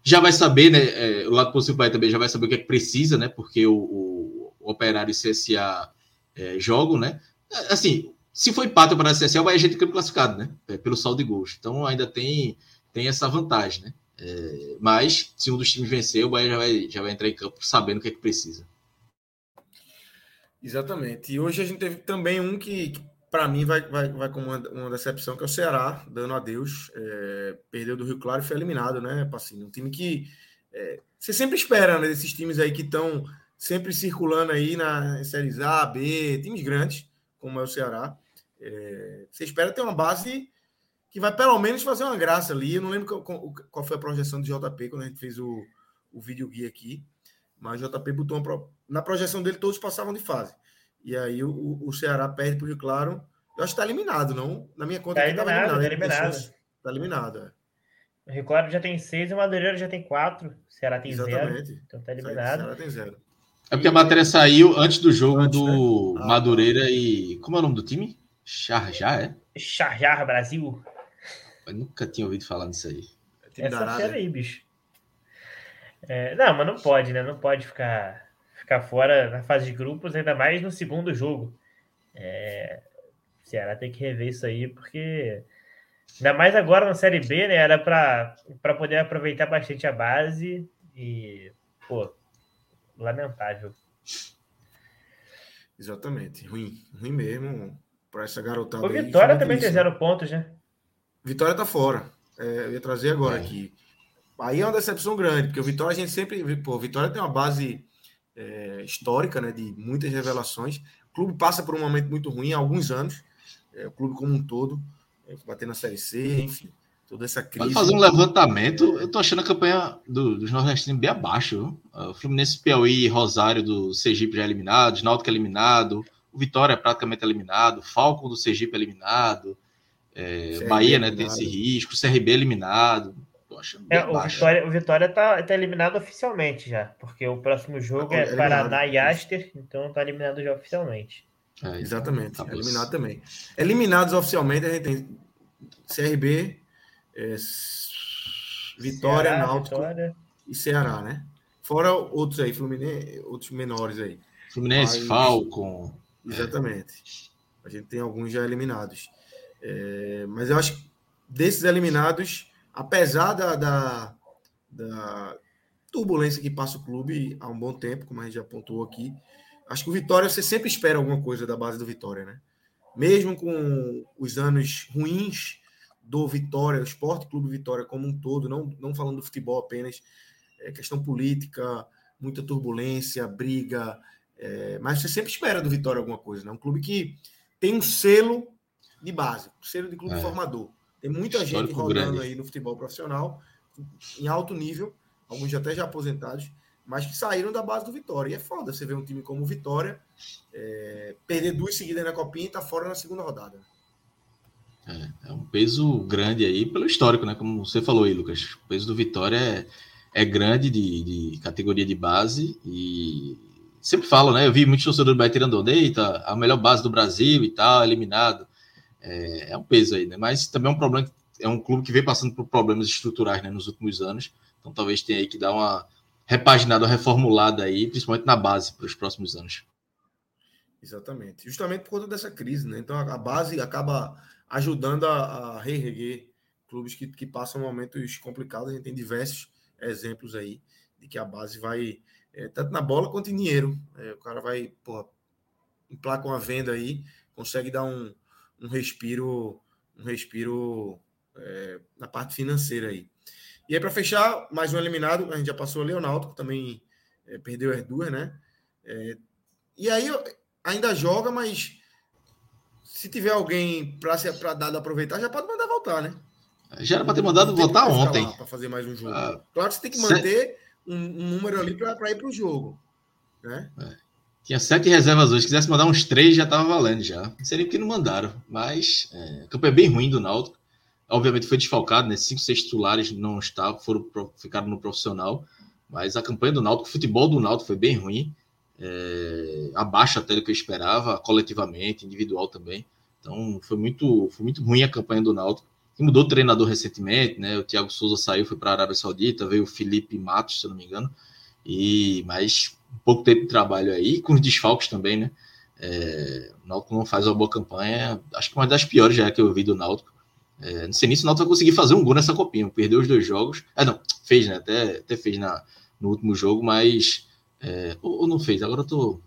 Já vai saber, né? É, o lado positivo do Bahia também já vai saber o que é que precisa, né? Porque o, o, o Operário e CSA é, jogam, né? Assim, se for empate para a CSA, vai a gente classificado, né? É, pelo saldo de gols. Então ainda tem, tem essa vantagem, né? É, mas se um dos times vencer, o Bahia já vai, já vai entrar em campo sabendo o que é que precisa. Exatamente. E hoje a gente teve também um que, que para mim vai, vai, vai como uma, uma, decepção, que é o Ceará, dando adeus. É, perdeu do Rio Claro e foi eliminado, né, Passinho? Um time que é, você sempre espera, né, desses times aí que estão sempre circulando aí na Séries A, B, times grandes, como é o Ceará. É, você espera ter uma base que vai pelo menos fazer uma graça ali. Eu não lembro qual, qual foi a projeção do JP quando a gente fez o, o vídeo guia aqui, mas o JP botou uma, na projeção dele todos passavam de fase. E aí o, o Ceará perde para o Rio Claro. Eu acho que está eliminado, não? Na minha conta, está eliminado. Está eliminado. Está eliminado, é. O Rio Claro já tem seis e o Madureira já tem quatro. O Ceará tem Exatamente. zero. Então está eliminado. O Ceará tem zero. É porque a matéria saiu antes do jogo antes, do né? ah, Madureira tá. e. Como é o nome do time? Charjar, é? Charjar Brasil. Eu nunca tinha ouvido falar nisso aí. É Essa fera aí, bicho. É, não, mas não pode, né? Não pode ficar, ficar fora na fase de grupos, ainda mais no segundo jogo. É, o Ceará tem que rever isso aí, porque ainda mais agora na Série B, né? Era para poder aproveitar bastante a base e, pô, lamentável. Exatamente, ruim, ruim mesmo para essa garotada. O Vitória também tem zero pontos, né? Vitória tá fora. É, eu ia trazer agora é. aqui. Aí é uma decepção grande, porque o Vitória a gente sempre. Pô, Vitória tem uma base é, histórica, né? De muitas revelações. O clube passa por um momento muito ruim há alguns anos. É, o clube como um todo, é, bater na Série C, enfim toda essa crise. Pode fazer um levantamento. Eu tô achando a campanha do, dos nordestinos bem abaixo. Viu? O Fluminense, Piauí, Rosário do Sergipe já eliminado, Náutico eliminado, o Vitória é praticamente eliminado, Falcon do Sergipe eliminado, é, Bahia né, tem esse risco, CRB eliminado. É, o, Vitória, o Vitória tá, tá eliminado oficialmente já, porque o próximo jogo tá é Paraná e Aster, então tá eliminado já oficialmente. É, exatamente, tá eliminado também. Eliminados oficialmente, a gente tem CRB, é, Vitória, Ceará, Náutico Vitória. e Ceará, né? Fora outros aí, Fluminense, outros menores aí. Fluminense, Mas, Falcon. Exatamente. A gente tem alguns já eliminados. É, mas eu acho que desses eliminados, apesar da, da, da, turbulência que passa o clube há um bom tempo, como a gente já apontou aqui, acho que o Vitória você sempre espera alguma coisa da base do Vitória, né? Mesmo com os anos ruins do Vitória, o Esporte Clube Vitória como um todo, não, não falando do futebol apenas, é questão política, muita turbulência, briga, é, mas você sempre espera do Vitória alguma coisa, né? Um clube que tem um selo de base, um selo de clube é. formador. Tem muita Histórico gente rodando grande. aí no futebol profissional, em alto nível, alguns até já aposentados, mas que saíram da base do Vitória. E é foda você ver um time como o Vitória é, perder duas seguidas na Copinha e tá fora na segunda rodada. É, é, um peso grande aí pelo histórico, né? Como você falou aí, Lucas. O peso do Vitória é, é grande de, de categoria de base e sempre falo, né? Eu vi muitos torcedores do Bahia tirando deita, a melhor base do Brasil e tal, eliminado. É, é, um peso aí, né? Mas também é um problema, é um clube que vem passando por problemas estruturais né, nos últimos anos. Então talvez tenha aí que dar uma repaginada, uma reformulada aí, principalmente na base para os próximos anos. Exatamente. Justamente por conta dessa crise, né? Então a base acaba ajudando a, a reerguer clubes que, que passam momentos complicados. A gente tem diversos exemplos aí. de que a base vai, é, tanto na bola quanto em dinheiro. É, o cara vai, porra, emplaca uma venda aí, consegue dar um, um respiro, um respiro é, na parte financeira aí. E aí, para fechar, mais um eliminado, a gente já passou o Leonardo, que também é, perdeu as duas, né? É, e aí ainda joga, mas se tiver alguém para dar aproveitar, já pode mandar voltar, né? Já era para ter mandado voltar ontem. Para fazer mais um jogo. Ah, claro que você tem que manter um, um número ali para ir para o jogo. Né? É. Tinha sete reservas hoje. Se quisesse mandar uns três, já estava valendo já. Sei nem porque não mandaram. Mas é, o campo é bem ruim do Náutico. Obviamente foi desfalcado, né? Cinco, seis titulares não estavam, foram, ficaram no profissional. Mas a campanha do Náutico, o futebol do Náutico foi bem ruim. É, abaixo até do que eu esperava, coletivamente, individual também. Então foi muito, foi muito ruim a campanha do Náutico. E mudou o treinador recentemente, né? O Thiago Souza saiu, foi para a Arábia Saudita, veio o Felipe Matos, se eu não me engano. E mais um pouco tempo de trabalho aí, com os desfalques também, né? É, o Náutico não faz uma boa campanha, acho que uma das piores já que eu vi do Náutico. É, não sei nem se o Náutico vai conseguir fazer um gol nessa copinha. Perdeu os dois jogos. Ah, não, fez, né? Até, até fez na, no último jogo, mas. É, ou, ou, não fez? Agora eu tô.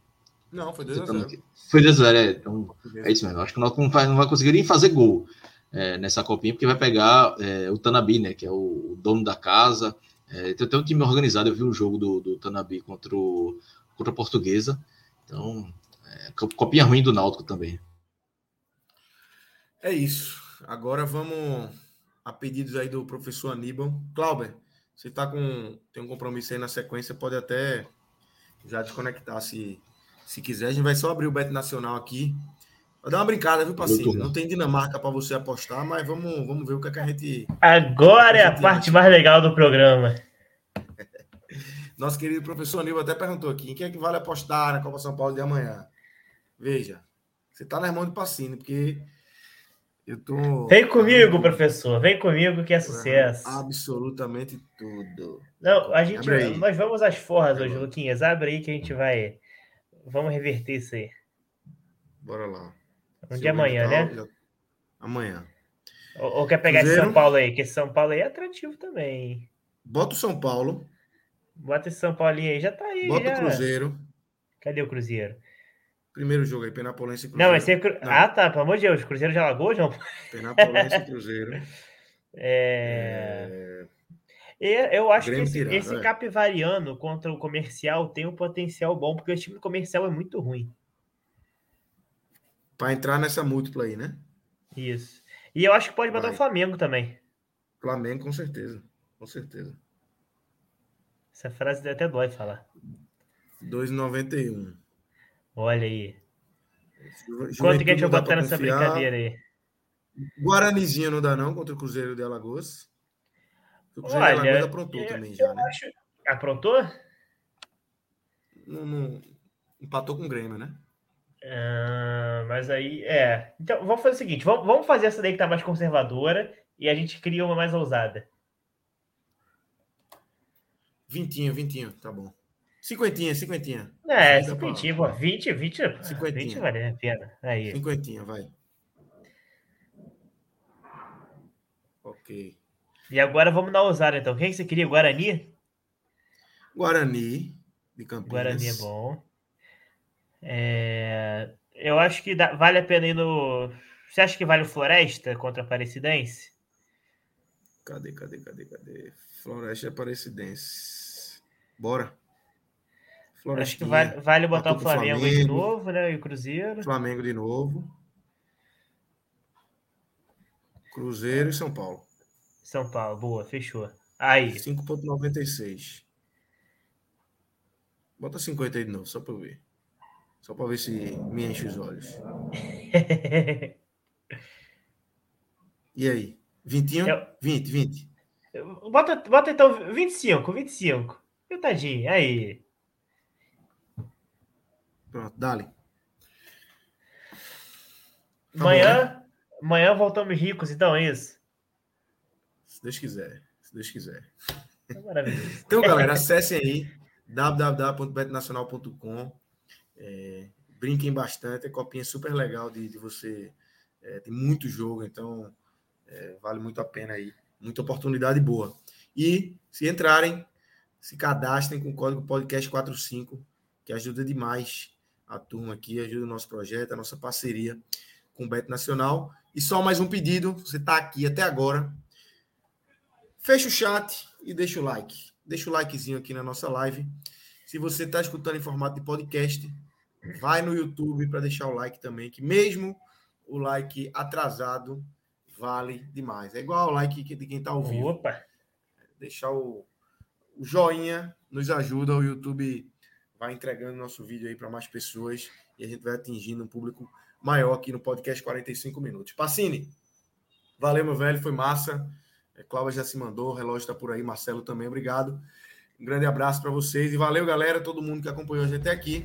Não, foi 2x0. Foi 2x0, é. Então, é isso mesmo. Acho que o Náutico não vai, não vai conseguir nem fazer gol é, nessa copinha, porque vai pegar é, o Tanabi, né? Que é o, o dono da casa. É, tem até um time organizado. Eu vi um jogo do, do Tanabi contra, o, contra a Portuguesa. Então, é, copinha ruim do Náutico também. É isso. Agora vamos a pedidos aí do professor Aníbal. Clauber, você tá com tem um compromisso aí na sequência, pode até já desconectar se, se quiser. A gente vai só abrir o Bet Nacional aqui. Vai dar uma brincada, viu, Passinho? Não tem Dinamarca para você apostar, mas vamos, vamos ver o que, é que a gente. Agora é a, parte mais legal do programa. Nosso querido professor Aníbal até perguntou aqui: quem é que vale apostar na Copa São Paulo de amanhã? Veja, você tá na mão de Passinho, porque eu tô. Vem comigo, professor. Vem comigo que é sucesso. Absolutamente tudo. Não, a gente. Nós vamos às forras hoje, Luquinhas. Abre aí que a gente vai. Vamos reverter isso aí. Bora lá. Um dia amanhã, né? Já... Amanhã. Ou, ou, quer pegar Cruzeiro. esse São Paulo aí? Que esse São Paulo aí é atrativo também. Bota o São Paulo. Bota esse São Paulinho aí, já tá aí. Bota já. o Cruzeiro. Cadê o Cruzeiro? Primeiro jogo aí, Penapolense e Cruzeiro. Não, esse é cru... Não. Ah, tá, pelo amor de Deus, Cruzeiro já lagou, João? Penapolense e Cruzeiro. É... é... Eu acho Grêmio que esse, tirado, esse é. Capivariano contra o comercial tem um potencial bom, porque o time comercial é muito ruim. Para entrar nessa múltipla aí, né? Isso. E eu acho que pode botar o Flamengo também. Flamengo, com certeza. Com certeza. Essa frase até dói falar. 2,91. Olha aí. Quanto que a gente vai botar nessa brincadeira aí? Guaranizinho não dá não contra o Cruzeiro de Alagoas. O Cruzeiro Olha, de Alagoas aprontou eu, também já, né? Acho... Aprontou? Não, não... Empatou com o Grêmio, né? Ah, mas aí, é. Então, vamos fazer o seguinte: vamos, vamos fazer essa daí que tá mais conservadora e a gente cria uma mais ousada. Vintinho, vintinho, tá bom. Cinquentinha, cinquentinha. É, cinquentinha, pô. 20, 20, cinquentinha. 20 vale a pena. Aí. Cinquentinha, vai. Ok. E agora vamos dar ousada, então. Quem que você queria? Guarani? Guarani, de Campinas. Guarani é bom. É... Eu acho que dá... vale a pena ir no... Você acha que vale o Floresta contra a Aparecidense? Cadê, cadê, cadê, cadê? Floresta e Aparecidense. Bora. Acho que vale, vale botar o Flamengo, Flamengo, de novo, né? E o Cruzeiro. Flamengo de novo. Cruzeiro e São Paulo. São Paulo, boa, fechou. Aí. 5,96. Bota 50 aí de novo, só para eu ver. Só para ver se me enche os olhos. e aí? 21? Eu... 20, 20. Bota, bota então 25, 25. E tadinho, aí. Pronto, dali. Amanhã, amanhã voltamos ricos, então é isso? Se Deus quiser. Se Deus quiser. É então, galera, acessem aí www.betnacional.com. É, brinquem bastante, é copinha super legal de, de você. É, tem muito jogo, então é, vale muito a pena aí. Muita oportunidade boa. E se entrarem, se cadastrem com o código podcast45, que ajuda demais a turma aqui, ajuda o nosso projeto, a nossa parceria com o Beto Nacional. E só mais um pedido, você está aqui até agora, fecha o chat e deixa o like. Deixa o likezinho aqui na nossa live. Se você está escutando em formato de podcast, vai no YouTube para deixar o like também, que mesmo o like atrasado vale demais. É igual o like de quem está ao vivo. Opa! Deixar o, o joinha nos ajuda, o YouTube vai entregando nosso vídeo aí para mais pessoas e a gente vai atingindo um público maior aqui no podcast 45 minutos. Pacini, valeu, meu velho, foi massa. É, Cláudia já se mandou, o relógio está por aí, Marcelo também, obrigado. Um grande abraço para vocês e valeu, galera, todo mundo que acompanhou a gente até aqui.